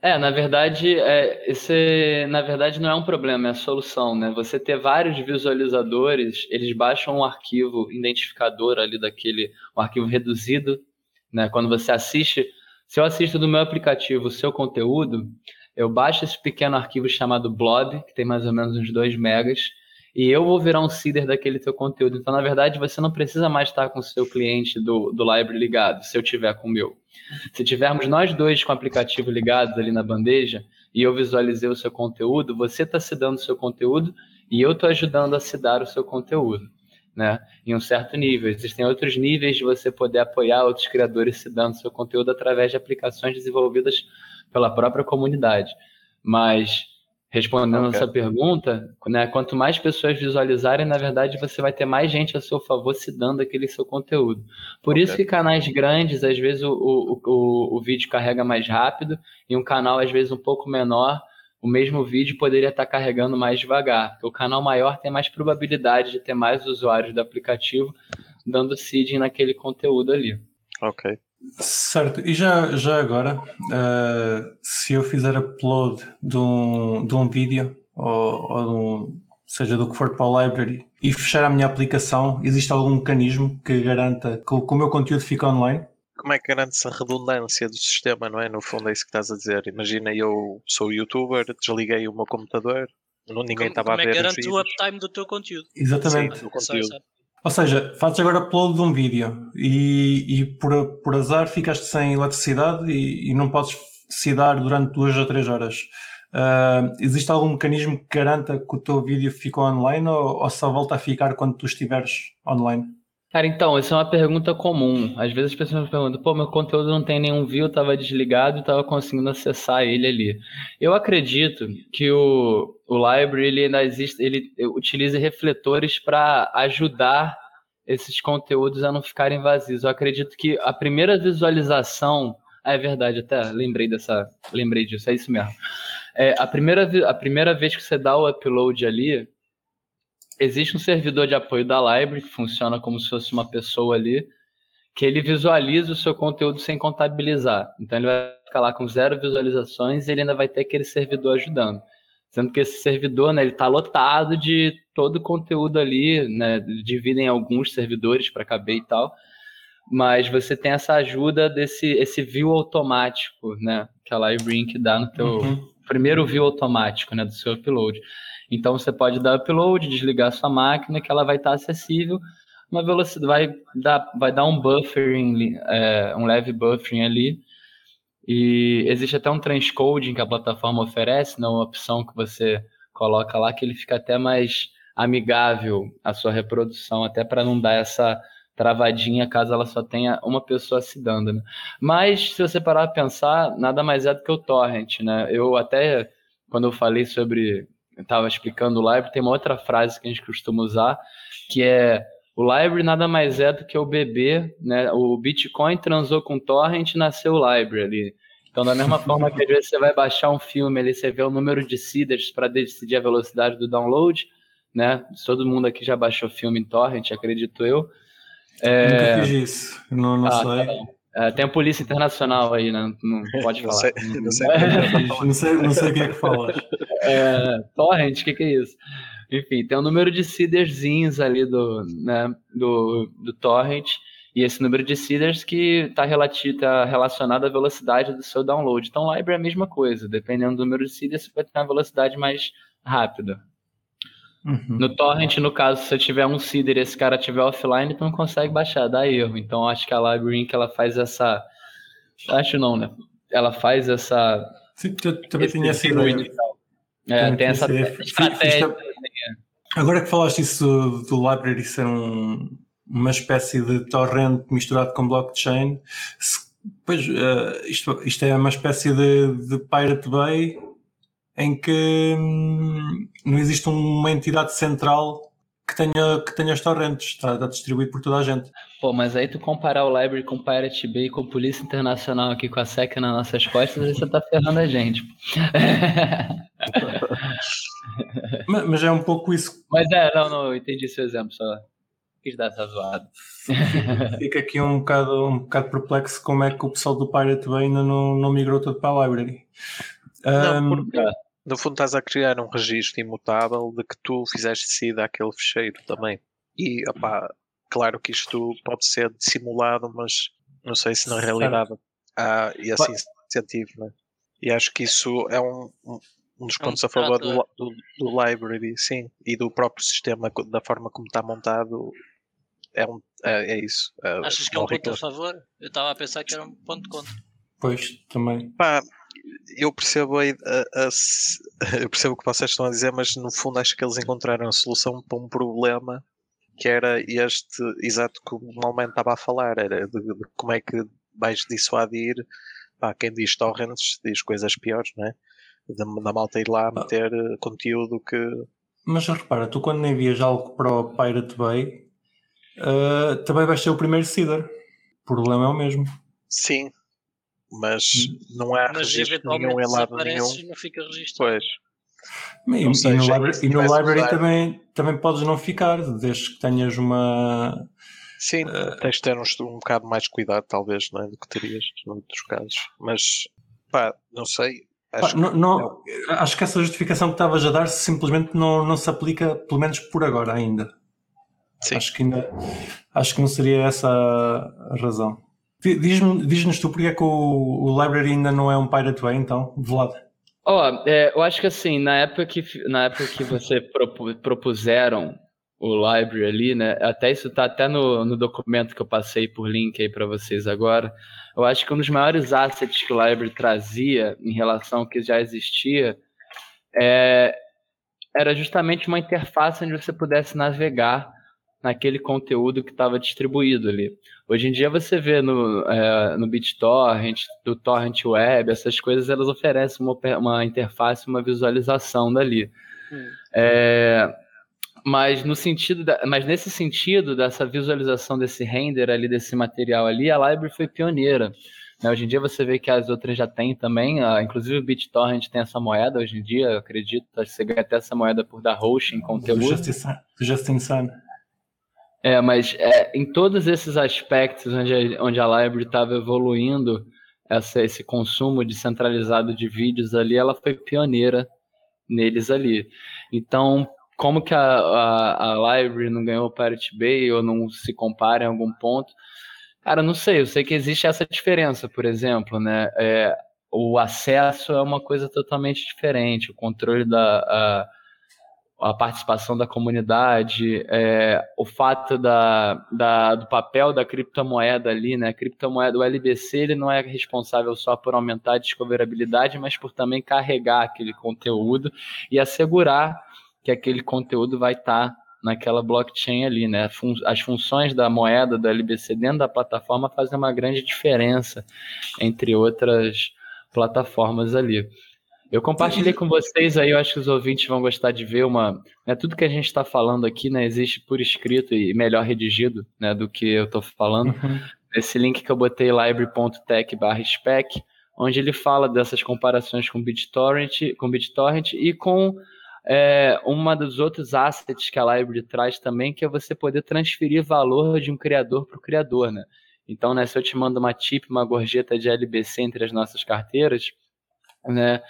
É, na verdade, é, esse, na verdade não é um problema, é a solução, né? Você ter vários visualizadores, eles baixam um arquivo identificador ali daquele, um arquivo reduzido, né? Quando você assiste, se eu assisto do meu aplicativo o seu conteúdo, eu baixo esse pequeno arquivo chamado blob, que tem mais ou menos uns 2 megas, e eu vou virar um seeder daquele teu conteúdo. Então, na verdade, você não precisa mais estar com o seu cliente do, do library ligado, se eu tiver com o meu. Se tivermos nós dois com o aplicativo ligados ali na bandeja e eu visualizei o seu conteúdo, você está se dando o seu conteúdo e eu estou ajudando a se dar o seu conteúdo, né? Em um certo nível. Existem outros níveis de você poder apoiar outros criadores se dando seu conteúdo através de aplicações desenvolvidas pela própria comunidade. Mas Respondendo okay. essa pergunta, né, quanto mais pessoas visualizarem, na verdade, você vai ter mais gente a seu favor se dando aquele seu conteúdo. Por okay. isso que canais grandes, às vezes, o, o, o, o vídeo carrega mais rápido, e um canal, às vezes, um pouco menor, o mesmo vídeo poderia estar carregando mais devagar. Porque o canal maior tem mais probabilidade de ter mais usuários do aplicativo dando seeding naquele conteúdo ali. Ok. Certo, e já, já agora, uh, se eu fizer upload de um, de um vídeo, ou, ou de um, seja do que for para o library, e fechar a minha aplicação, existe algum mecanismo que garanta que o, que o meu conteúdo fique online? Como é que garante-se a redundância do sistema, não é? No fundo é isso que estás a dizer. Imagina, eu sou youtuber, desliguei o meu computador, não, ninguém estava a ver. Como é que garante o uptime do teu conteúdo? Exatamente. Sim, do conteúdo. Ou seja, fazes agora upload de um vídeo e, e por, por azar ficaste sem eletricidade e, e não podes se dar durante duas ou três horas. Uh, existe algum mecanismo que garanta que o teu vídeo ficou online ou, ou só volta a ficar quando tu estiveres online? Cara, então, isso é uma pergunta comum. Às vezes as pessoas me perguntam, pô, meu conteúdo não tem nenhum view, estava desligado e estava conseguindo acessar ele ali. Eu acredito que o, o library ele ainda existe, ele utiliza refletores para ajudar esses conteúdos a não ficarem vazios. Eu acredito que a primeira visualização, ah, é verdade, até lembrei dessa, lembrei disso, é isso mesmo. É, a, primeira, a primeira vez que você dá o upload ali, existe um servidor de apoio da library que funciona como se fosse uma pessoa ali, que ele visualiza o seu conteúdo sem contabilizar. Então ele vai ficar lá com zero visualizações e ele ainda vai ter aquele servidor ajudando. Sendo que esse servidor, né, ele está lotado de todo o conteúdo ali, né, dividem alguns servidores para caber e tal, mas você tem essa ajuda desse esse view automático, né, que a LiveRink dá no teu uhum. Primeiro view automático, né, do seu upload. Então você pode dar upload, desligar sua máquina, que ela vai estar acessível, uma velocidade vai dar, vai dar um buffering, é, um leve buffering ali, e existe até um transcoding que a plataforma oferece, né, uma opção que você coloca lá que ele fica até mais amigável à sua reprodução, até para não dar essa travadinha caso ela só tenha uma pessoa se dando. Né? Mas se você parar para pensar, nada mais é do que o torrent, né? Eu até quando eu falei sobre, estava explicando o library, tem uma outra frase que a gente costuma usar que é o library nada mais é do que o bebê, né? O Bitcoin transou com o torrent e nasceu o library ali. Então, da mesma *laughs* forma que às vezes você vai baixar um filme ali, você vê o número de seeders para decidir a velocidade do download, né? Todo mundo aqui já baixou filme em torrent, acredito eu. É... Nunca fiz isso, não, não ah, sei. Tá é, tem a Polícia Internacional aí, né? Não *laughs* pode falar. *laughs* não, sei, não, sei, não, sei, não sei o que é que fala. É, torrent, o que, que é isso? Enfim, tem um número de seederzinhos ali do, né, do, do torrent, e esse número de seeders que está tá relacionado à velocidade do seu download. Então, library é a mesma coisa, dependendo do número de seeders, você vai ter uma velocidade mais rápida. Uhum. No torrent, no caso, se você tiver um seeder e esse cara estiver offline, tu não consegue baixar, dá erro. Então, acho que a library ela faz essa... Acho não, né? Ela faz essa... Sim, também tinha essa ideia. É, tem essa estratégia. Agora que falaste isso do, library ser um, uma espécie de torrent misturado com blockchain, se, pois uh, isto, isto é uma espécie de, de Pirate Bay em que hum, não existe uma entidade central que tenha, que tenha os torrents, está, está, distribuído por toda a gente. Pô, mas aí tu comparar o library com o Pirate Bay com a Polícia Internacional aqui com a SEC nas nossas costas, aí você tá ferrando a gente. *laughs* mas, mas, é um pouco isso. Mas é, não, não, eu entendi seu exemplo, só quis dar essa zoada. *laughs* Fica aqui um bocado, um bocado perplexo como é que o pessoal do Pirate Bay ainda não, não migrou todo para a library. Não, um, porque no fundo estás a criar um registro imutável de que tu fizeste SIDA àquele fecheiro também. E opá, claro que isto pode ser dissimulado, mas não sei se na realidade há esse incentivo. Né? E acho que isso é um, um, um dos é pontos a favor do, do, do, library, sim, e do próprio sistema, da forma como está montado. É, um, é, é isso. É, Achas que é um ponto a favor? Eu estava a pensar que era um ponto contra. Pois, também. Pá, eu percebo a, a, a, *laughs* eu percebo o que vocês estão a dizer, mas no fundo acho que eles encontraram a solução para um problema que era este, exato como normalmente estava a falar, era de, de como é que vais dissuadir pá, quem diz torrents diz coisas piores, não é? Da, malta ir lá meter ah. conteúdo que. Mas repara, tu quando envias algo para o Pirate Bay, uh, também vais ser o primeiro seeder. O problema é o mesmo. Sim, mas hum. não há mas registro nenhum em lado nenhum. Não fica registrado. Pois. E, e, no library, e no library também, também podes não ficar, desde que tenhas uma. Sim, uh, tens de ter um, um bocado mais cuidado, talvez, não é? do que terias noutros casos. Mas, pá, não sei. Acho, pá, não, não, é... acho que essa justificação que estavas a dar simplesmente não, não se aplica, pelo menos por agora ainda. Sim. Acho que ainda acho que não seria essa a razão. Diz-nos diz tu porque é que o, o Library ainda não é um Pirate Bay, então, Vlad. Ó, oh, é, eu acho que assim, na época que, na época que você propuseram o library ali, né? Até isso tá até no, no documento que eu passei por link aí para vocês agora. Eu acho que um dos maiores assets que o library trazia em relação ao que já existia é, era justamente uma interface onde você pudesse navegar naquele conteúdo que estava distribuído ali. Hoje em dia você vê no, é, no BitTorrent, do Torrent Web, essas coisas elas oferecem uma, uma interface, uma visualização dali. Hum. É, mas no sentido, da, mas nesse sentido dessa visualização desse render ali desse material ali, a Library foi pioneira, Né? Hoje em dia você vê que as outras já têm também, uh, inclusive o BitTorrent tem essa moeda hoje em dia, eu acredito, você ganha até essa moeda por dar hosting conteúdo. Do Justin Sun. É, mas é, em todos esses aspectos onde a, onde a library estava evoluindo, essa, esse consumo descentralizado de vídeos ali, ela foi pioneira neles ali. Então, como que a, a, a library não ganhou o Pirate Bay ou não se compara em algum ponto? Cara, não sei, eu sei que existe essa diferença, por exemplo, né? É, o acesso é uma coisa totalmente diferente, o controle da a, a participação da comunidade, é, o fato da, da, do papel da criptomoeda ali, né? A criptomoeda, o LBC, ele não é responsável só por aumentar a discoverabilidade, mas por também carregar aquele conteúdo e assegurar que aquele conteúdo vai estar tá naquela blockchain ali, né? As funções da moeda da LBC dentro da plataforma fazem uma grande diferença entre outras plataformas ali. Eu compartilhei com vocês aí, eu acho que os ouvintes vão gostar de ver uma. Né, tudo que a gente está falando aqui né, existe por escrito e melhor redigido né, do que eu estou falando. Uhum. Esse link que eu botei, library.tech/spec, onde ele fala dessas comparações com BitTorrent, com BitTorrent e com é, uma dos outros assets que a library traz também, que é você poder transferir valor de um criador para o criador, né? Então, né, se eu te mando uma tip, uma gorjeta de LBC entre as nossas carteiras, né,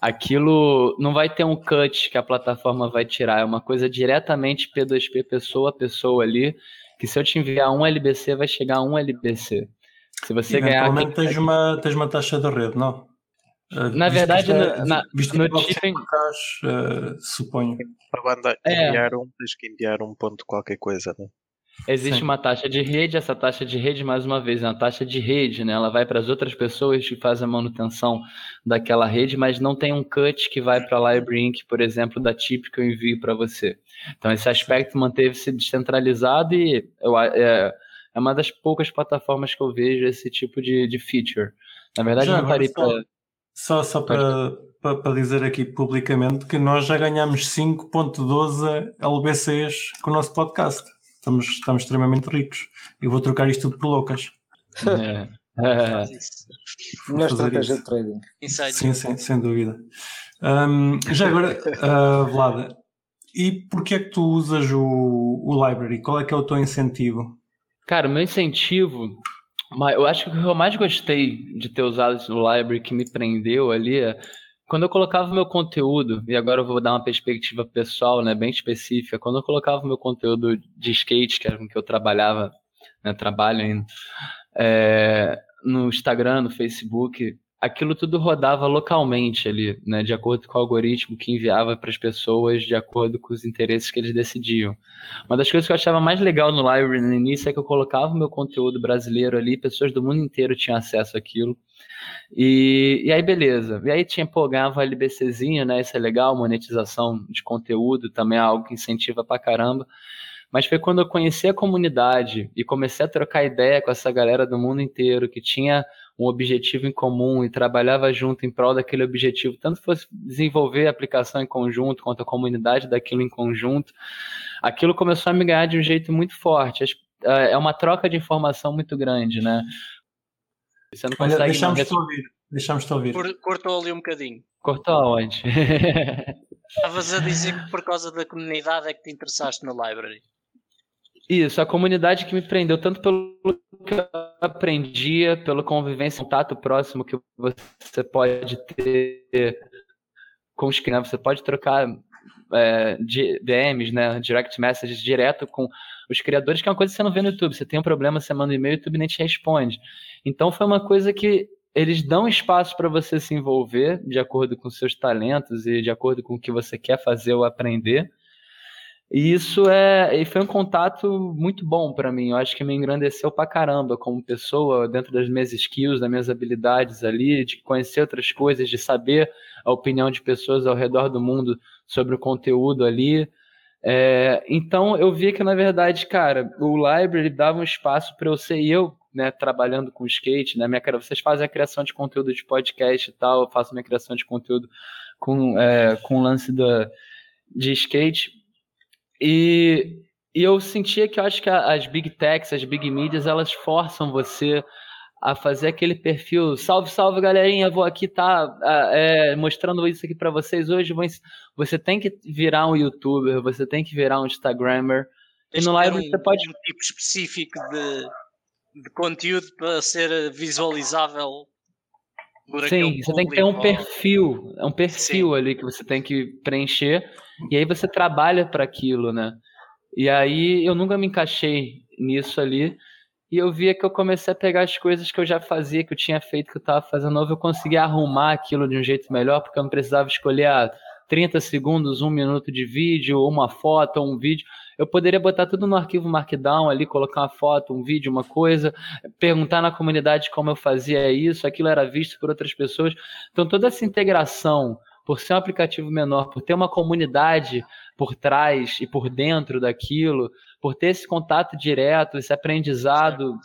aquilo não vai ter um cut que a plataforma vai tirar, é uma coisa diretamente P2P pessoa a pessoa ali, que se eu te enviar um LBC, vai chegar um LBC. Se você ganhar. Eventualmente tens uma, tens uma taxa de rede, não? Na verdade, é, na, visto no tipping. uh, suponho. Para banda é. enviar um, tens que enviar um ponto qualquer coisa, né? Existe Sim. uma taxa de rede, essa taxa de rede, mais uma vez, é uma taxa de rede, né? Ela vai para as outras pessoas que fazem a manutenção daquela rede, mas não tem um cut que vai para a Library Inc., por exemplo, da tip que eu envio para você. Então, esse aspecto manteve-se descentralizado e eu, é, é, uma das poucas plataformas que eu vejo esse tipo de, de feature. Na verdade, Já, não parei para só, só para, para, dizer aqui publicamente que nós já ganhamos 5.12 LBCs com o nosso podcast. Estamos, estamos extremamente ricos. Eu vou trocar isto tudo por loucas. É. É. Melhor estratégia de trading. Sim, sim, sem dúvida. Um, já agora, uh, Vlada, e porquê é que tu usas o, o library? Qual é que é o teu incentivo? Cara, o meu incentivo eu acho que o que eu mais gostei de ter usado o library que me prendeu ali é quando eu colocava meu conteúdo, e agora eu vou dar uma perspectiva pessoal, né, bem específica, quando eu colocava meu conteúdo de skate, que era com que eu trabalhava, né, trabalho ainda, é, no Instagram, no Facebook, aquilo tudo rodava localmente ali, né, de acordo com o algoritmo que enviava para as pessoas, de acordo com os interesses que eles decidiam. Uma das coisas que eu achava mais legal no Library no início é que eu colocava o meu conteúdo brasileiro ali, pessoas do mundo inteiro tinham acesso àquilo. E, e aí, beleza. E aí tinha, pô, ganhava a né? Isso é legal, monetização de conteúdo também é algo que incentiva pra caramba. Mas foi quando eu conheci a comunidade e comecei a trocar ideia com essa galera do mundo inteiro que tinha um objetivo em comum e trabalhava junto em prol daquele objetivo, tanto fosse desenvolver a aplicação em conjunto, quanto a comunidade daquilo em conjunto, aquilo começou a me ganhar de um jeito muito forte. É, é uma troca de informação muito grande, né? Você não consegue. Olha, deixamos te ouvir. Deixamos te ouvir. Cortou ali um bocadinho. Cortou aonde? *laughs* Estavas a dizer que por causa da comunidade é que te interessaste na library. Isso, a comunidade que me prendeu tanto pelo que eu aprendia, pela convivência, contato próximo que você pode ter com os crianças, você pode trocar é, DMs, né, direct messages direto com os criadores, que é uma coisa que você não vê no YouTube. Você tem um problema, você manda um e-mail, o YouTube nem te responde. Então foi uma coisa que eles dão espaço para você se envolver de acordo com seus talentos e de acordo com o que você quer fazer ou aprender. E isso é, e foi um contato muito bom para mim. Eu acho que me engrandeceu pra caramba como pessoa, dentro das minhas skills, das minhas habilidades ali, de conhecer outras coisas, de saber a opinião de pessoas ao redor do mundo sobre o conteúdo ali. É, então eu vi que na verdade, cara, o library dava um espaço para eu ser eu, né, trabalhando com skate, né, minha cara, vocês fazem a criação de conteúdo de podcast e tal, eu faço minha criação de conteúdo com é, com o lance da de skate e, e eu sentia que eu acho que as big techs, as big medias, elas forçam você a fazer aquele perfil. Salve, salve, galerinha, vou aqui tá é, mostrando isso aqui para vocês hoje. Você tem que virar um youtuber, você tem que virar um Instagrammer. E no live um, você pode. Um tipo específico de, de conteúdo para ser visualizável. Sim, você tem que ter um perfil, é um perfil Sim. ali que você tem que preencher, e aí você trabalha para aquilo, né? E aí eu nunca me encaixei nisso ali, e eu via que eu comecei a pegar as coisas que eu já fazia, que eu tinha feito, que eu estava fazendo novo, eu conseguia arrumar aquilo de um jeito melhor, porque eu não precisava escolher a ah, 30 segundos, um minuto de vídeo, uma foto, um vídeo. Eu poderia botar tudo no arquivo Markdown ali, colocar uma foto, um vídeo, uma coisa, perguntar na comunidade como eu fazia isso, aquilo era visto por outras pessoas. Então, toda essa integração, por ser um aplicativo menor, por ter uma comunidade por trás e por dentro daquilo, por ter esse contato direto, esse aprendizado.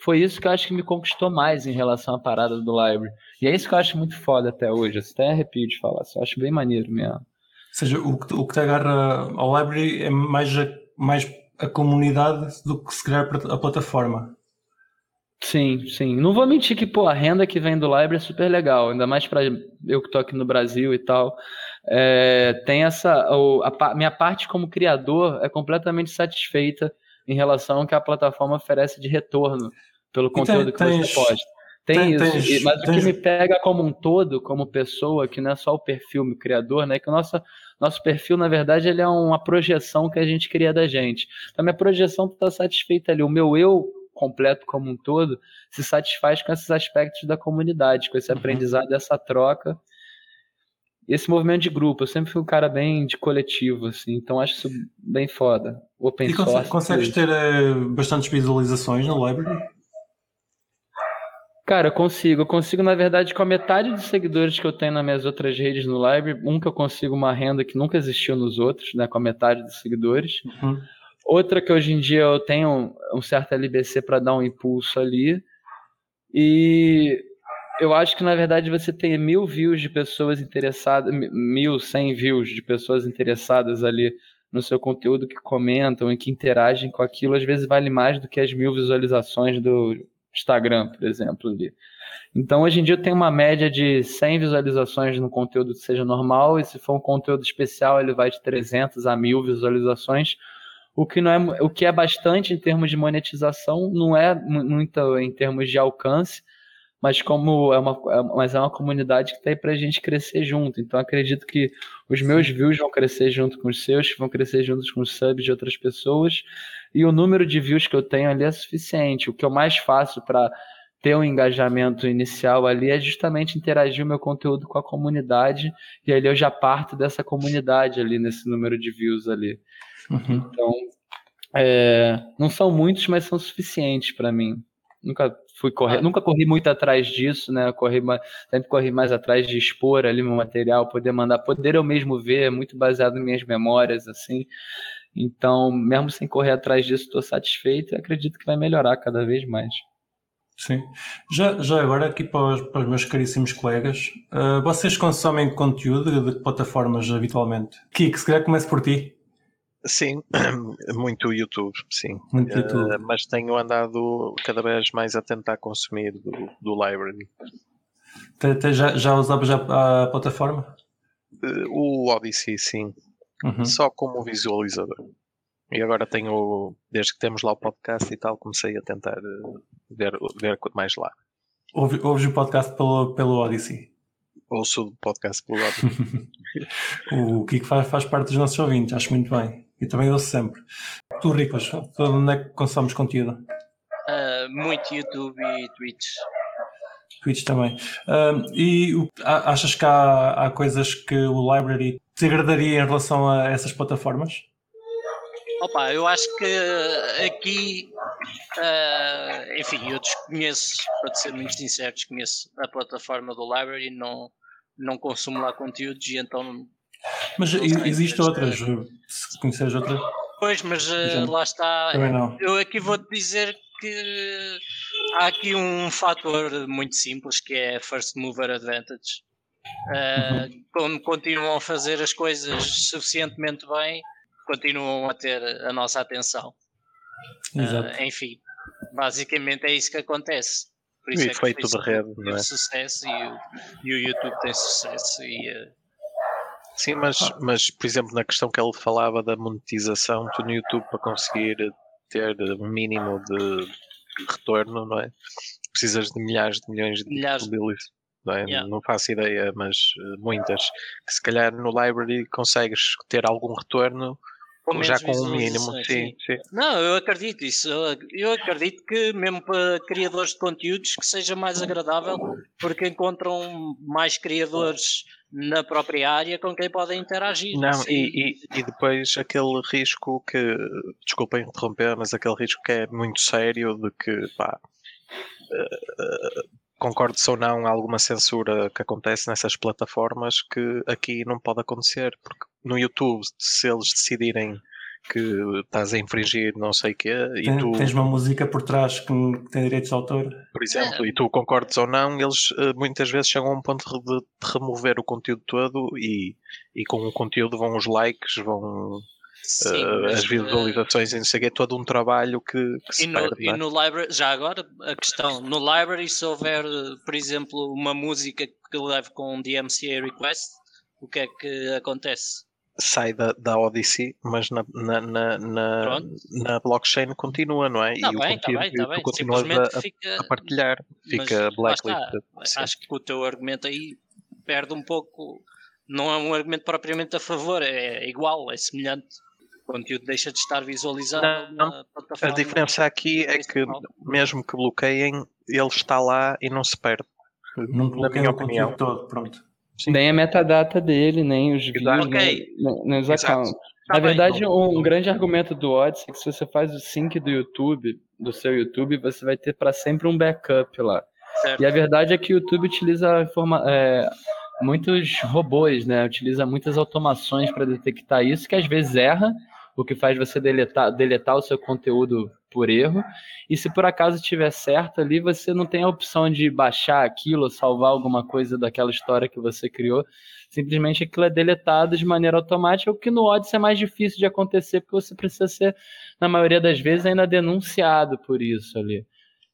Foi isso que eu acho que me conquistou mais em relação à parada do library. E é isso que eu acho muito foda até hoje. Até arrepio de falar, eu acho bem maneiro mesmo. Ou seja, o que, o que te agarra ao library é mais a, mais a comunidade do que se calhar a plataforma. Sim, sim. Não vou mentir que, pô, a renda que vem do Library é super legal, ainda mais para eu que tô aqui no Brasil e tal. É, tem essa. A, a, minha parte como criador é completamente satisfeita em relação ao que a plataforma oferece de retorno pelo conteúdo que tens, você posta. Tem, tem isso, tens, mas tens... o que me pega como um todo, como pessoa, que não é só o perfil meu criador, né? Que o nosso, nosso perfil, na verdade, ele é uma projeção que a gente cria da gente. Então, minha projeção está satisfeita ali. O meu eu completo como um todo, se satisfaz com esses aspectos da comunidade, com esse uhum. aprendizado, essa troca. Esse movimento de grupo, eu sempre fui um cara bem de coletivo, assim, então acho isso bem foda. Open e source. consegues ter uh, bastantes visualizações no library? Cara, eu consigo. Eu consigo, na verdade, com a metade dos seguidores que eu tenho nas minhas outras redes no library, um que eu consigo uma renda que nunca existiu nos outros, né? Com a metade dos seguidores. Uhum. Outra que hoje em dia eu tenho um certo LBC para dar um impulso ali. E eu acho que na verdade você tem mil views de pessoas interessadas, mil, cem views de pessoas interessadas ali no seu conteúdo que comentam e que interagem com aquilo, às vezes vale mais do que as mil visualizações do Instagram, por exemplo, ali. Então, hoje em dia, eu tenho uma média de 100 visualizações no conteúdo que seja normal, e se for um conteúdo especial, ele vai de 300 a 1000 visualizações, o que não é o que é bastante em termos de monetização, não é muito em termos de alcance, mas como é uma, é, mas é uma comunidade que está aí para a gente crescer junto. Então acredito que os meus views vão crescer junto com os seus, que vão crescer juntos com os subs de outras pessoas, e o número de views que eu tenho ali é suficiente. O que eu mais faço para ter um engajamento inicial ali é justamente interagir o meu conteúdo com a comunidade, e ali eu já parto dessa comunidade ali nesse número de views ali. Uhum. Então, é, não são muitos, mas são suficientes para mim. Nunca fui correr, ah. nunca corri muito atrás disso, né? Corri, sempre corri mais atrás de expor ali meu material, poder mandar, poder eu mesmo ver, muito baseado em minhas memórias, assim. Então, mesmo sem correr atrás disso, estou satisfeito e acredito que vai melhorar cada vez mais. Sim. Já, já agora, aqui para os, para os meus caríssimos colegas, uh, vocês consomem conteúdo de plataformas habitualmente? Kiko, se calhar comece por ti. Sim, *clears throat* muito YouTube, sim. Muito YouTube. Uh, mas tenho andado cada vez mais a tentar consumir do, do library. já, já usava já a plataforma? Uh, o Odyssey, sim. Uhum. Só como visualizador. E agora tenho, desde que temos lá o podcast e tal, comecei a tentar uh, ver, ver mais lá. Ouve, ouves o podcast pelo, pelo Odyssey? Ouço o podcast pelo *laughs* Odyssey. o Kiko faz, faz parte dos nossos ouvintes, acho muito bem. E também ouço sempre. Tu, Ricos, onde é que consomes conteúdo? Uh, muito YouTube e Twitch. Twitch também. Uh, e achas que há, há coisas que o Library te agradaria em relação a essas plataformas? Opa, eu acho que aqui, uh, enfim, eu desconheço, para ser muito sincero, desconheço a plataforma do Library, não, não consumo lá conteúdos e então mas existem outras, se conheceres outras. Pois, mas uh, lá está. Eu aqui vou-te dizer que há aqui um fator muito simples que é First Mover Advantage. Uh. Como continuam a fazer as coisas suficientemente bem, continuam a ter a nossa atenção. Uh, enfim, basicamente é isso que acontece. Por isso o é que o efeito de Facebook rede, não teve é? sucesso e o, e o YouTube tem sucesso. E, eh, Sim, mas, mas, por exemplo, na questão que ele falava da monetização, tu no YouTube para conseguir ter um mínimo de, de retorno, não é? Precisas de milhares de milhões de Milhares. views, Não, é? Yeah. não faço ideia, mas eh, muitas. Que se calhar no library consegues ter algum retorno com já com um mínimo. Sim, sim. Não, eu acredito isso. Eu, acredito que mesmo para criadores de conteúdos que seja mais agradável porque encontram mais criadores na própria área com quem podem interagir. Não, Isso e, e, e depois aquele risco que, desculpem interromper, mas aquele risco que é muito sério de que, pá, eh, concordes ou não alguma censura que acontece nessas plataformas que aqui não pode acontecer, porque no YouTube, se eles decidirem que estás a infringir não sei o quê, e Tem- tu, Tens uma música por trás que que tem direitos de autor. por exemplo, e tu concordes ou não, eles eh, muitas vezes chegam a um ponto de, de remover o conteúdo todo e, e com o conteúdo vão os likes, vão Sim, eh, as visualizações e não sei o quê, é todo um trabalho que, que se E no, perde. e é? no library, já agora a questão, no library se houver, por exemplo, uma música que leve com um DMCA request, o que é que acontece? Sai da, da Odyssey, mas na, na, na, na, na blockchain continua, não é? Está e o bem, está conteúdo bem, que está tu bem. continuas a, fica. a partilhar, fica blacklisted. Acho que o teu argumento aí perde um pouco. Não é um argumento propriamente a favor, é igual, é semelhante. O conteúdo deixa de estar visualizado Não, na A plataforma. diferença aqui é que, mesmo que bloqueiem, ele está lá e não se perde. Não na bloqueia minha o opinião. conteúdo todo, pronto. Sim. Nem a metadata dele, nem os views, Exato. nem, os accounts. Tá Na verdade, não- um grande argumento do Odyssey é que se você faz o sync do YouTube, do seu YouTube, você vai ter para sempre um backup lá. certo. E a verdade é que o YouTube utiliza informa é, muitos robôs, né? Utiliza muitas automações para detectar isso, que às vezes erra, o que faz você deletar, deletar o seu conteúdo por erro. E se por acaso estiver certo ali, você não tem a opção de baixar aquilo, salvar alguma coisa daquela história que você criou. Simplesmente aquilo é deletado de maneira automática, o que no Odyssey é mais difícil de acontecer, porque você precisa ser, na maioria das vezes, ainda denunciado por isso ali.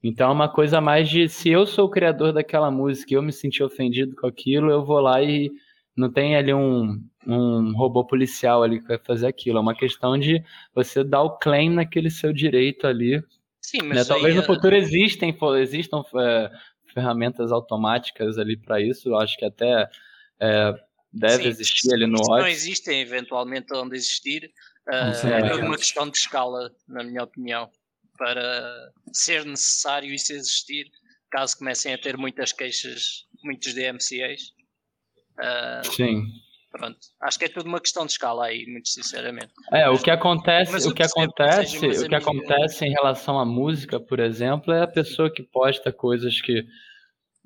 Então é uma coisa mais de se eu sou o criador daquela música e eu me senti ofendido com aquilo, eu vou lá e não tem ali um, um robô policial ali que vai fazer aquilo. É uma questão de você dar o claim naquele seu direito ali. Sim, né? mas Talvez aí, no eh, futuro existem, existam é, ferramentas automáticas ali para isso. Eu acho que até é, deve Sim, existir ali no se não existem, eventualmente, onde existir, sei, é é. tudo uma questão de escala, na minha opinião, para ser necessário isso existir, caso comecem a ter muitas queixas, muitos DMCAs. Sim. pronto, acho que é tudo uma questão de escala aí, muito sinceramente. É, o que acontece, Mas o que que acontece, mais o que amiga. acontece em relação à música, por exemplo, é a pessoa que posta coisas que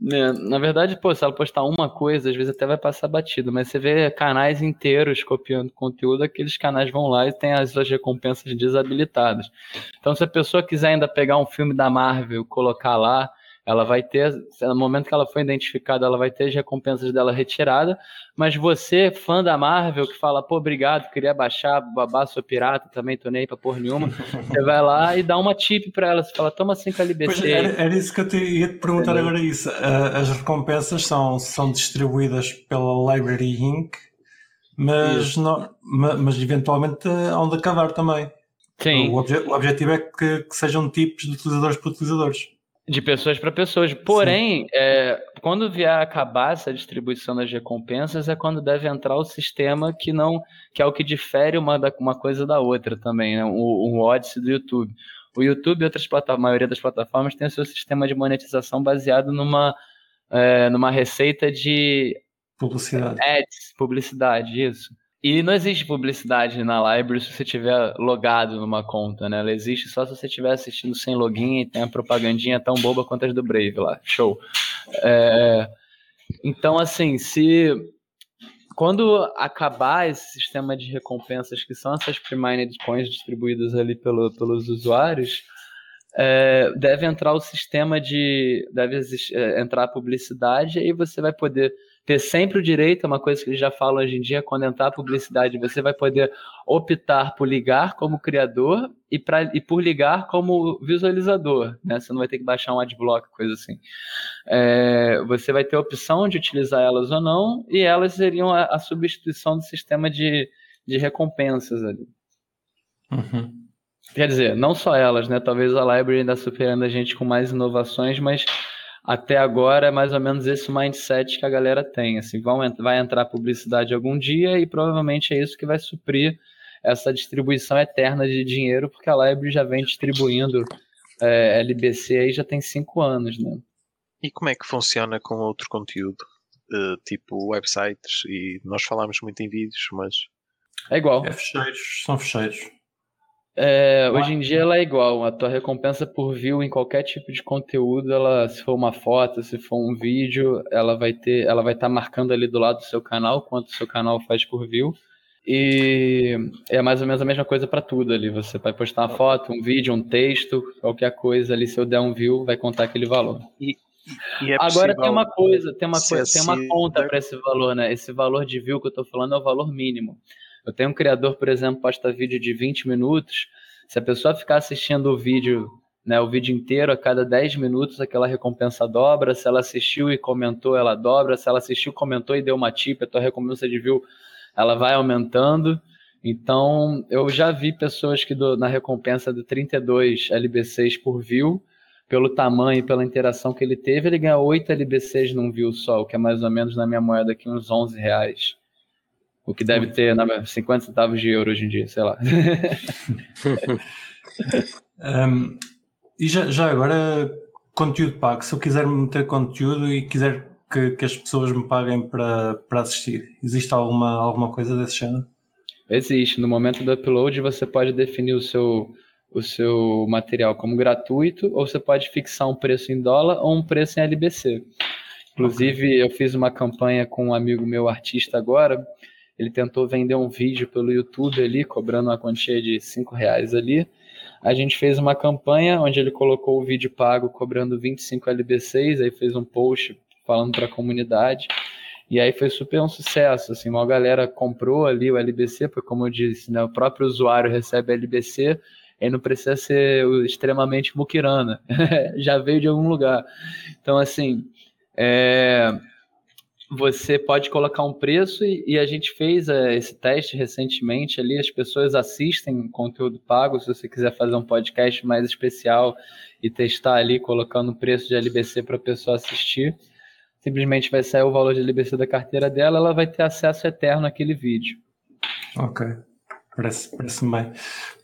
né, na verdade, pô, se ela postar uma coisa, às vezes até vai passar batido, mas você vê canais inteiros copiando conteúdo, aqueles canais vão lá e tem as suas recompensas desabilitadas. Então, se a pessoa quiser ainda pegar um filme da Marvel e colocar lá, ela vai ter, no momento que ela for identificada, ela vai ter as recompensas dela retirada, mas você, fã da Marvel, que fala, pô, obrigado, queria baixar, babá, sou pirata, também tô nem aí pra porra nenhuma, *laughs* você vai lá e dá uma tip pra ela, você fala, toma 5 Pois, LBC. era, era isso que eu te, ia te perguntar Entendeu? agora isso. Ah, As recompensas são, são distribuídas pela Library Inc., mas, não, ma- mas eventualmente hão de acabar também. Sim. O, obje- o objetivo é que, que sejam tipos de utilizadores para utilizadores. De pessoas para pessoas. Porém, é, quando vier acabar essa distribuição das recompensas, é quando deve entrar o sistema que não, que é o que difere uma, da, uma coisa da outra também, né? o, o Odyssey do YouTube. O YouTube e outras plataformas, a maioria das plataformas tem o seu sistema de monetização baseado numa, é, numa receita de Publicidade. ads, publicidade, isso. E não existe publicidade na library se você tiver logado numa conta, né? Ela existe só se você estiver assistindo sem login e tem a propagandinha tão boba quanto as do Brave lá. Show. É, Então, assim, se quando acabar esse sistema de recompensas, que são essas pre-mined coins distribuídas ali pelo, pelos usuários, é, deve entrar o sistema de. deve exist- é, entrar a publicidade e aí você vai poder ter sempre o direito, é uma coisa que eles já falam hoje em dia, quando entrar publicidade, você vai poder optar por ligar como criador e, pra, e por ligar como visualizador, né? Você não vai ter que baixar um adblock, coisa assim. É, você vai ter a opção de utilizar elas ou não, e elas seriam a, a substituição do sistema de, de recompensas ali. Uhum. Quer dizer, não só elas, né? Talvez a library ainda superando a gente com mais inovações, mas até agora é mais ou menos esse mindset que a galera tem. Assim, vão, vai entrar publicidade algum dia e provavelmente é isso que vai suprir essa distribuição eterna de dinheiro, porque a Library já vem distribuindo é, LBC aí já tem cinco anos, né? E como é que funciona com outro conteúdo? Uh, tipo websites, e nós falamos muito em vídeos, mas. É igual. É fecheiros, são fecheiros. É, hoje em dia ela é igual. A tua recompensa por view em qualquer tipo de conteúdo, ela, se for uma foto, se for um vídeo, ela vai ter, ela vai estar tá marcando ali do lado do seu canal quanto o seu canal faz por view. E é mais ou menos a mesma coisa para tudo ali. Você vai postar uma foto, um vídeo, um texto, qualquer coisa ali, se eu der um view, vai contar aquele valor. E, e é Agora tem uma coisa, tem uma coisa, tem uma conta para esse valor, né? Esse valor de view que eu estou falando é o valor mínimo. Eu tenho um criador, por exemplo, posta vídeo de 20 minutos. Se a pessoa ficar assistindo o vídeo, né, o vídeo inteiro, a cada 10 minutos, aquela recompensa dobra. Se ela assistiu e comentou, ela dobra. Se ela assistiu, comentou e deu uma tip, a tua recompensa de view, ela vai aumentando. Então, eu já vi pessoas que do, na recompensa de 32 LB6 por view, pelo tamanho e pela interação que ele teve, ele ganha 8 LB6 num view só, o que é mais ou menos na minha moeda aqui uns 11 reais. O que deve ter na 50 centavos de euro hoje em dia, sei lá. *laughs* um, e já, já agora, conteúdo pago. Se eu quiser meter conteúdo e quiser que, que as pessoas me paguem para, para assistir, existe alguma, alguma coisa desse género? Existe. No momento do upload, você pode definir o seu, o seu material como gratuito ou você pode fixar um preço em dólar ou um preço em LBC. Inclusive, okay. eu fiz uma campanha com um amigo meu artista agora ele tentou vender um vídeo pelo YouTube ali, cobrando uma quantia de 5 reais ali. A gente fez uma campanha onde ele colocou o vídeo pago cobrando 25 LB6, aí fez um post falando para a comunidade. E aí foi super um sucesso, assim, uma galera comprou ali o LBC, porque como eu disse, né, o próprio usuário recebe LBC, e não precisa ser extremamente muquirana, *laughs* já veio de algum lugar. Então, assim, é, você pode colocar um preço e, e a gente fez é, esse teste recentemente ali. As pessoas assistem conteúdo pago. Se você quiser fazer um podcast mais especial e testar ali, colocando o preço de LBC para a pessoa assistir, simplesmente vai sair o valor de LBC da carteira dela, ela vai ter acesso eterno àquele vídeo. Ok, parece, parece bem.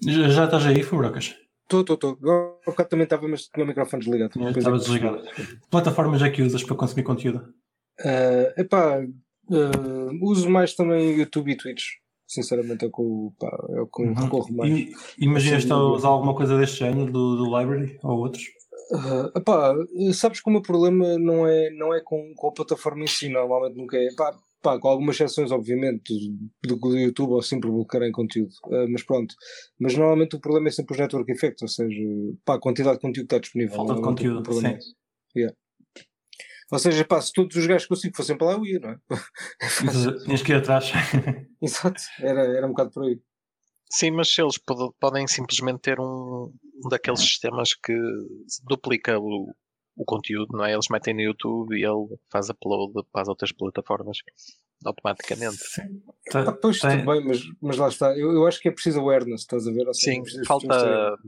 Já, já estás aí, Fubrocas? Estou, estou, estou. Há bocado também estava, mas tinha o microfone desligado. Estava desligado. Plataformas é que usas para consumir conteúdo? Uh, epá, uh, uso mais também YouTube e Twitch. Sinceramente é o que, é o que uhum. recorro mais. E, imaginas-te a usar alguma coisa deste género do, do Library ou outros? Uh, epá, sabes que o meu problema não é, não é com, com a plataforma em si, normalmente nunca é. Epá, pá, com algumas exceções, obviamente, do, do YouTube ou sempre bloquearem conteúdo. Uh, mas pronto. Mas normalmente o problema é sempre os network effects, ou seja, pá, a quantidade de conteúdo que está disponível. Falta de conteúdo, sim. Yeah. Ou seja, pá, se todos os gajos que eu sigo fossem para lá, eu ia, não é? Tinhas que ir atrás. *laughs* Exato, era, era um bocado por aí. Sim, mas eles podem simplesmente ter um, um daqueles sistemas que duplica o, o conteúdo, não é? Eles metem no YouTube e ele faz upload para as outras plataformas automaticamente. Sim. Tá, ah, pois, tudo bem, mas, mas lá está. Eu, eu acho que é preciso awareness, estás a ver? Sim, falta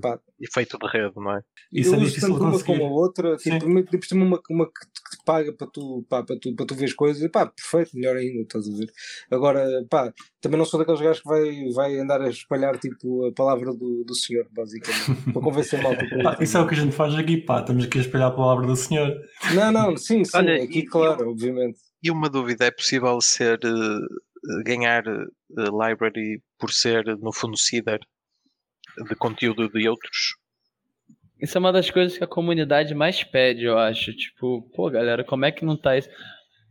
efeito de rede, não é? Isso eu é uso tanto uma como a outra, tipo, tipo uma, uma que te paga para tu, pá, para tu, para tu ver as coisas, pá, perfeito, melhor ainda, estás a ver? Agora, pá, também não sou daqueles gajos que vai, vai andar a espalhar tipo a palavra do, do senhor, basicamente, para convencer mal. Pá, isso é o que a gente faz aqui, pá, estamos aqui a espalhar a palavra do senhor. Não, não, sim, sim, Olha, aqui, e, claro, obviamente. E uma dúvida, é possível ser uh, ganhar uh, library por ser, no fundo, seeder de conteúdo de outros? Isso é uma das coisas que a comunidade mais pede, eu acho. Tipo, pô, galera, como é que não tá isso,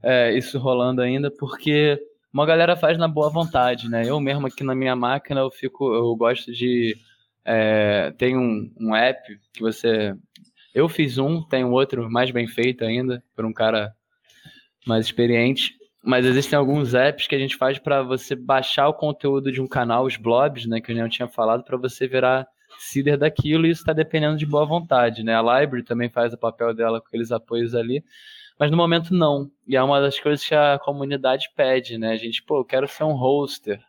é, isso rolando ainda? Porque uma galera faz na boa vontade, né? Eu mesmo aqui na minha máquina, eu fico, eu gosto de. É, tem um, um app que você. Eu fiz um, tem outro mais bem feito ainda, por um cara mais experiente. mas existem alguns apps que a gente faz para você baixar o conteúdo de um canal, os blobs, né, que eu não tinha falado, para você virar seeder daquilo, e isso está dependendo de boa vontade, né? A Library também faz o papel dela com aqueles apoios ali, mas no momento não. E é uma das coisas que a comunidade pede, né? A gente, pô, eu quero ser um hoster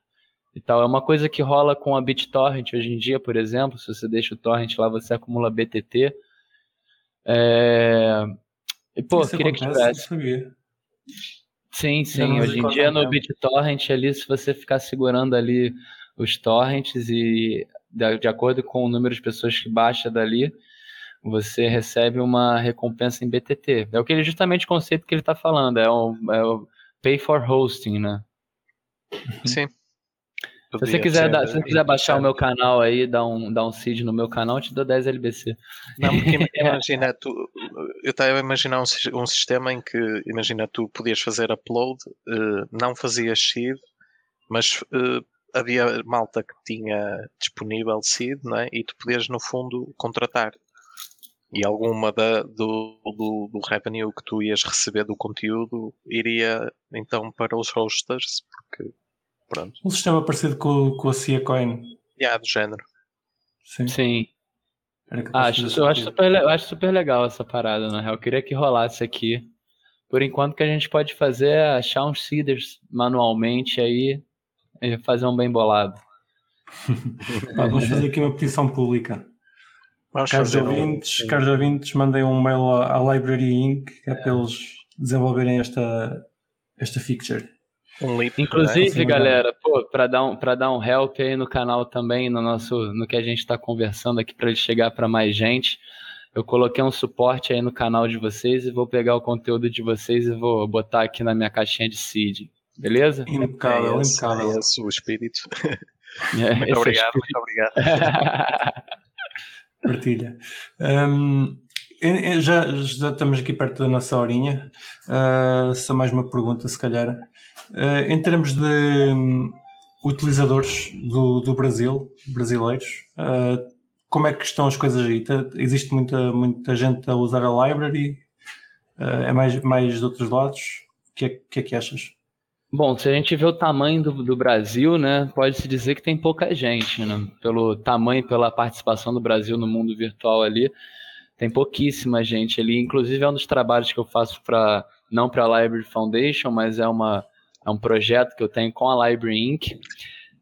e tal. É uma coisa que rola com a BitTorrent hoje em dia, por exemplo. Se você deixa o torrent lá, você acumula BTT. É... E, pô, Isso queria acontece, que tivesse. Sim, sim. Hoje em dia no BitTorrent ali, se você ficar segurando ali os torrents e de, acordo com o número de pessoas que baixa dali, você recebe uma recompensa em BTT. É o que ele justamente o conceito que ele está falando, é o, é o pay for hosting, né? Sim. Se você quiser, se você quiser baixar o meu canal aí, dar um, dar um seed no meu canal, eu te dou 10 LBC. Não, porque *laughs* imagina, tu, eu estava a imaginar um, um, sistema em que, imagina, tu podias fazer upload, uh, não fazias seed, mas uh, havia malta que tinha disponível seed, não é? E tu podias, no fundo, contratar. E alguma da, do, do, do revenue que tu ias receber do conteúdo iria então para os hosters, porque pronto. Um sistema parecido com, com a Cia Coin. Yeah, do género. Sim. Sim. Acho, eu, acho super, eu acho super legal essa parada, na real. Eu queria que rolasse aqui. Por enquanto, o que a gente pode fazer é achar uns seeders manualmente aí e fazer um bem bolado. *laughs* vamos fazer aqui uma petição pública. Vamos caros, ouvintes, um... caros ouvintes, mandem um mail à, à Library Inc. É, é para eles desenvolverem esta, esta feature. Um lip, Inclusive, né? galera, para dar um para dar um help aí no canal também, no nosso no que a gente está conversando aqui para ele chegar para mais gente, eu coloquei um suporte aí no canal de vocês e vou pegar o conteúdo de vocês e vou botar aqui na minha caixinha de seed, beleza? Impecável, é impecável. É esse o espírito. É, *laughs* muito obrigado, é muito obrigado. *laughs* Partilha. Um, já, já estamos aqui perto da nossa horinha. Uh, só mais uma pergunta, se calhar. Uh, em termos de um, utilizadores do, do Brasil, brasileiros, uh, como é que estão as coisas aí? Existe muita, muita gente a usar a library? é mais, mais de outros lados? O que, é, que é que achas? Bom, se a gente vê o tamanho do, do Brasil, né, pode-se dizer que tem pouca gente, né? Pelo tamanho, pela participação do Brasil no mundo virtual ali, tem pouquíssima gente ali. Inclusive é um dos trabalhos que eu faço para não para a Library Foundation, mas é uma é um projeto que eu tenho com a Library Inc,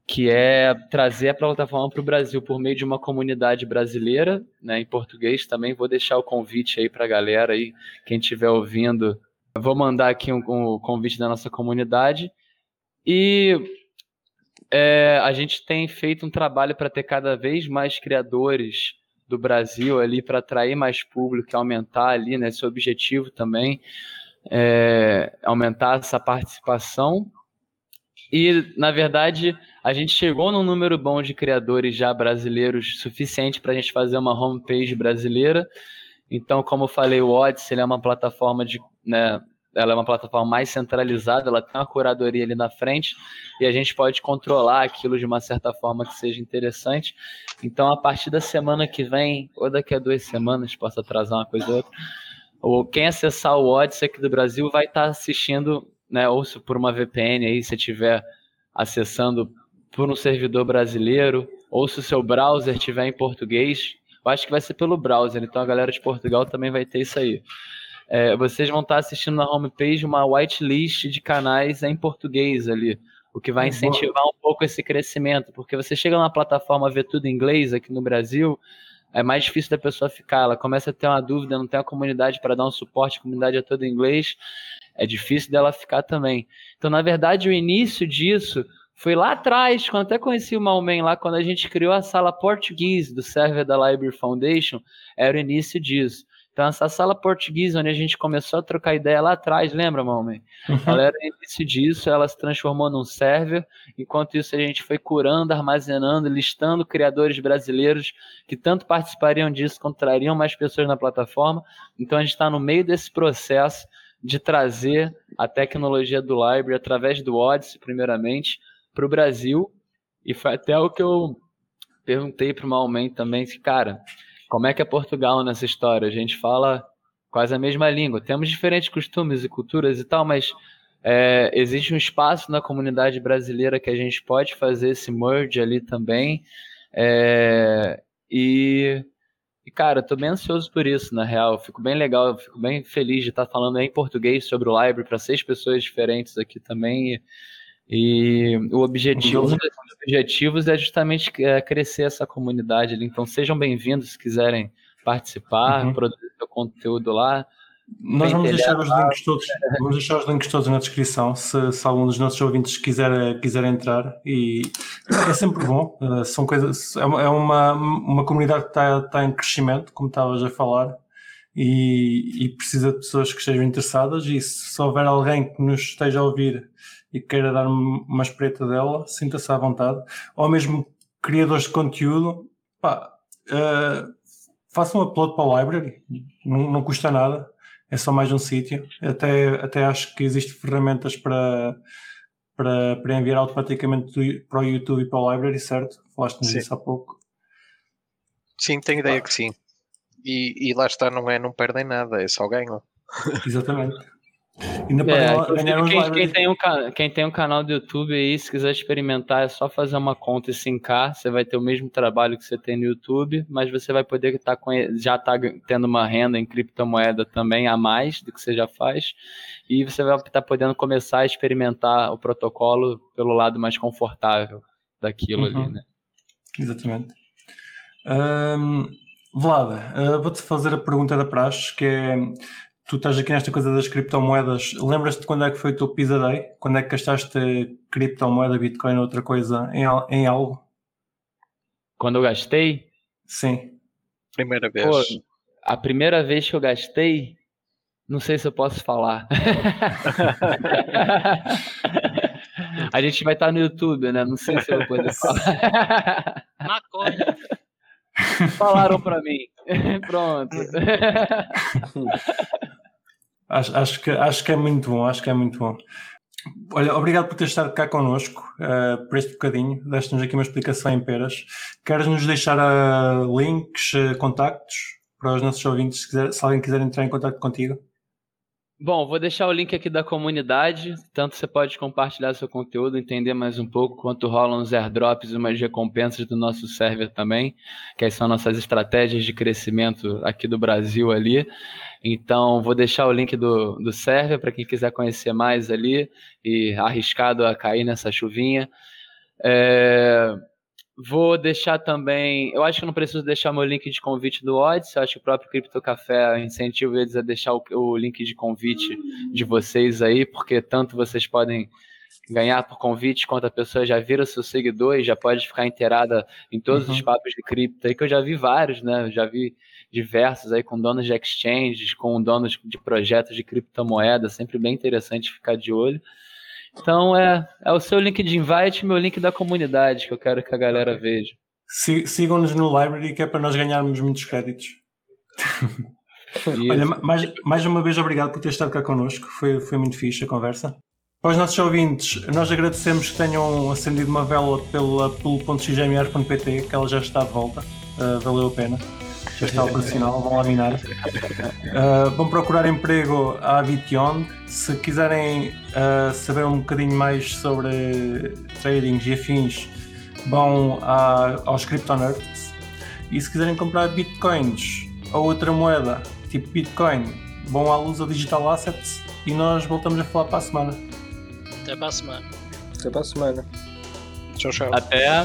que é trazer a plataforma para o Brasil por meio de uma comunidade brasileira, né, em português também. Vou deixar o convite aí para a galera aí, quem estiver ouvindo Vou mandar aqui um, um convite da nossa comunidade. E é, a gente tem feito um trabalho para ter cada vez mais criadores do Brasil ali para atrair mais público aumentar ali, né, esse objetivo também, é, aumentar essa participação. E, na verdade, a gente chegou num número bom de criadores já brasileiros suficiente para a gente fazer uma homepage brasileira. Então, como eu falei, o Odyssey é uma plataforma de né, ela é uma plataforma mais centralizada, ela tem uma curadoria ali na frente e a gente pode controlar aquilo de uma certa forma que seja interessante. Então, a partir da semana que vem, ou daqui a duas semanas, posso atrasar uma coisa ou outra, ou quem acessar o Odyssey aqui do Brasil vai estar assistindo, né, ou se por uma VPN aí, se estiver acessando por um servidor brasileiro, ou se o seu browser estiver em português, eu acho que vai ser pelo browser, então a galera de Portugal também vai ter isso aí. É, vocês vão estar assistindo na homepage uma whitelist de canais em português ali, o que vai incentivar um pouco esse crescimento, porque você chega na plataforma ver tudo em inglês aqui no Brasil, é mais difícil da pessoa ficar, ela começa a ter uma dúvida, não tem a comunidade para dar um suporte, a comunidade é toda em inglês, é difícil dela ficar também. Então, na verdade, o início disso foi lá atrás, quando até conheci o Malman lá, quando a gente criou a sala português do server da Library Foundation, era o início disso. Então, essa sala portuguesa, onde a gente começou a trocar ideia lá atrás, lembra, Malman? Uhum. Ela era início disso, ela se transformou num server. Enquanto isso, a gente foi curando, armazenando, listando criadores brasileiros que tanto participariam disso quanto trariam mais pessoas na plataforma. Então, a gente está no meio desse processo de trazer a tecnologia do Library através do Odyssey, primeiramente, para o Brasil. E foi até o que eu perguntei para o Malman também, cara como é que é Portugal nessa história? A gente fala quase a mesma língua. Temos diferentes costumes e culturas e tal, mas É, existe um espaço na comunidade brasileira que a gente pode fazer esse merge ali também. É, e, e, cara, eu tô bem ansioso por isso, na real. Fico bem legal, fico bem feliz de estar falando em português sobre o Library para seis pessoas diferentes aqui também. E, e o objetivo, objetivos é justamente é, crescer essa comunidade ali. Então sejam bem-vindos se quiserem participar, uhum. produzir seu conteúdo lá. Nós vamos deixar, os links todos, vamos deixar os links todos na descrição se, se algum dos nossos ouvintes quiser, quiser entrar e é sempre bom. Eh, são coisas, é uma, uma comunidade que está, está em crescimento, como estavas a falar, e, e, precisa de pessoas que estejam interessadas. E se, se houver alguém que nos esteja a ouvir e queira dar uma espreita dela, sinta-se à vontade. Ou mesmo criadores de conteúdo, pá, uh, façam um upload para o library, não, não custa nada é só mais um sítio. Até, até acho que existem ferramentas para, para, para enviar automaticamente para o YouTube e para o Library, certo? Falaste-nos disso há pouco. Sim, tenho ideia ah. que sim. E, e lá está, não é, não perdem nada, é só ganham. Exatamente. *laughs* É, quem, quem, tem um, quem tem um canal do YouTube aí, se quiser experimentar, é só fazer uma conta e 5K. Você vai ter o mesmo trabalho que você tem no YouTube, mas você vai poder estar tá, já tá tendo uma renda em criptomoeda também a mais do que você já faz. E você vai estar tá podendo começar a experimentar o protocolo pelo lado mais confortável daquilo uhum. ali, né? Exatamente. Um, Vlada, uh, vou-te fazer a pergunta da praxe, que é tu estás aqui nesta coisa das criptomoedas. Lembras-te quando é que foi o teu Pizza Day? Quando é que gastaste criptomoeda, Bitcoin ou outra coisa em, em algo? Quando eu gastei? Sim. Primeira vez. Pô, a primeira vez que eu gastei, não sei se eu posso falar. *laughs* a gente vai estar no YouTube, né? Não sei se eu vou poder *laughs* falar. Maconha. Falaram para mim. *laughs* Pronto. *laughs* acho, acho, que, acho que é muito bom, acho que é muito bom. Olha, obrigado por ter estado cá connosco uh, por este bocadinho. Deste-nos aqui uma explicação em peras. Queres nos deixar uh, links, uh, contactos para os nossos ouvintes, se, quiser, se alguém quiser entrar em contato contigo? Bom, vou deixar o link aqui da comunidade, tanto você pode compartilhar seu conteúdo, entender mais um pouco quanto rolam os airdrops e umas recompensas do nosso server também, que são nossas estratégias de crescimento aqui do Brasil ali. Então, vou deixar o link do, do server para quem quiser conhecer mais ali e arriscado a cair nessa chuvinha. É... Vou deixar também. Eu acho que não preciso deixar meu link de convite do Odds. Eu acho que o próprio Cripto Café incentivo eles a deixar o, o, link de convite de vocês aí, porque tanto vocês podem ganhar por convite, quanto a pessoa já vira seu seguidor e já pode ficar inteirada em todos uhum. os papos de cripto aí, que eu já vi vários, né? Eu já vi diversos aí com donos de exchanges, com donos de projetos de criptomoeda, sempre bem interessante ficar de olho. Então é, é o seu link de invite e meu link da comunidade que eu quero que a galera veja. Sigam-nos no library que é para nós ganharmos muitos créditos. Olha, mais, mais uma vez obrigado por ter estado cá connosco, foi, foi muito fixe a conversa. Para os nossos ouvintes, nós agradecemos que tenham acendido uma vela pela, pelo .xmr.pt, que ela já está de volta, uh, valeu a pena já está operacional, vão lá minar. Uh, vão procurar emprego à Bition. Se quiserem uh, saber um bocadinho mais sobre trading e afins, vão à, aos CryptoNerds. E se quiserem comprar bitcoins ou outra moeda, tipo Bitcoin, vão à Lusa Digital Assets e nós voltamos a falar para a semana. Até para a semana. Até para a semana. Tchau, tchau. Até.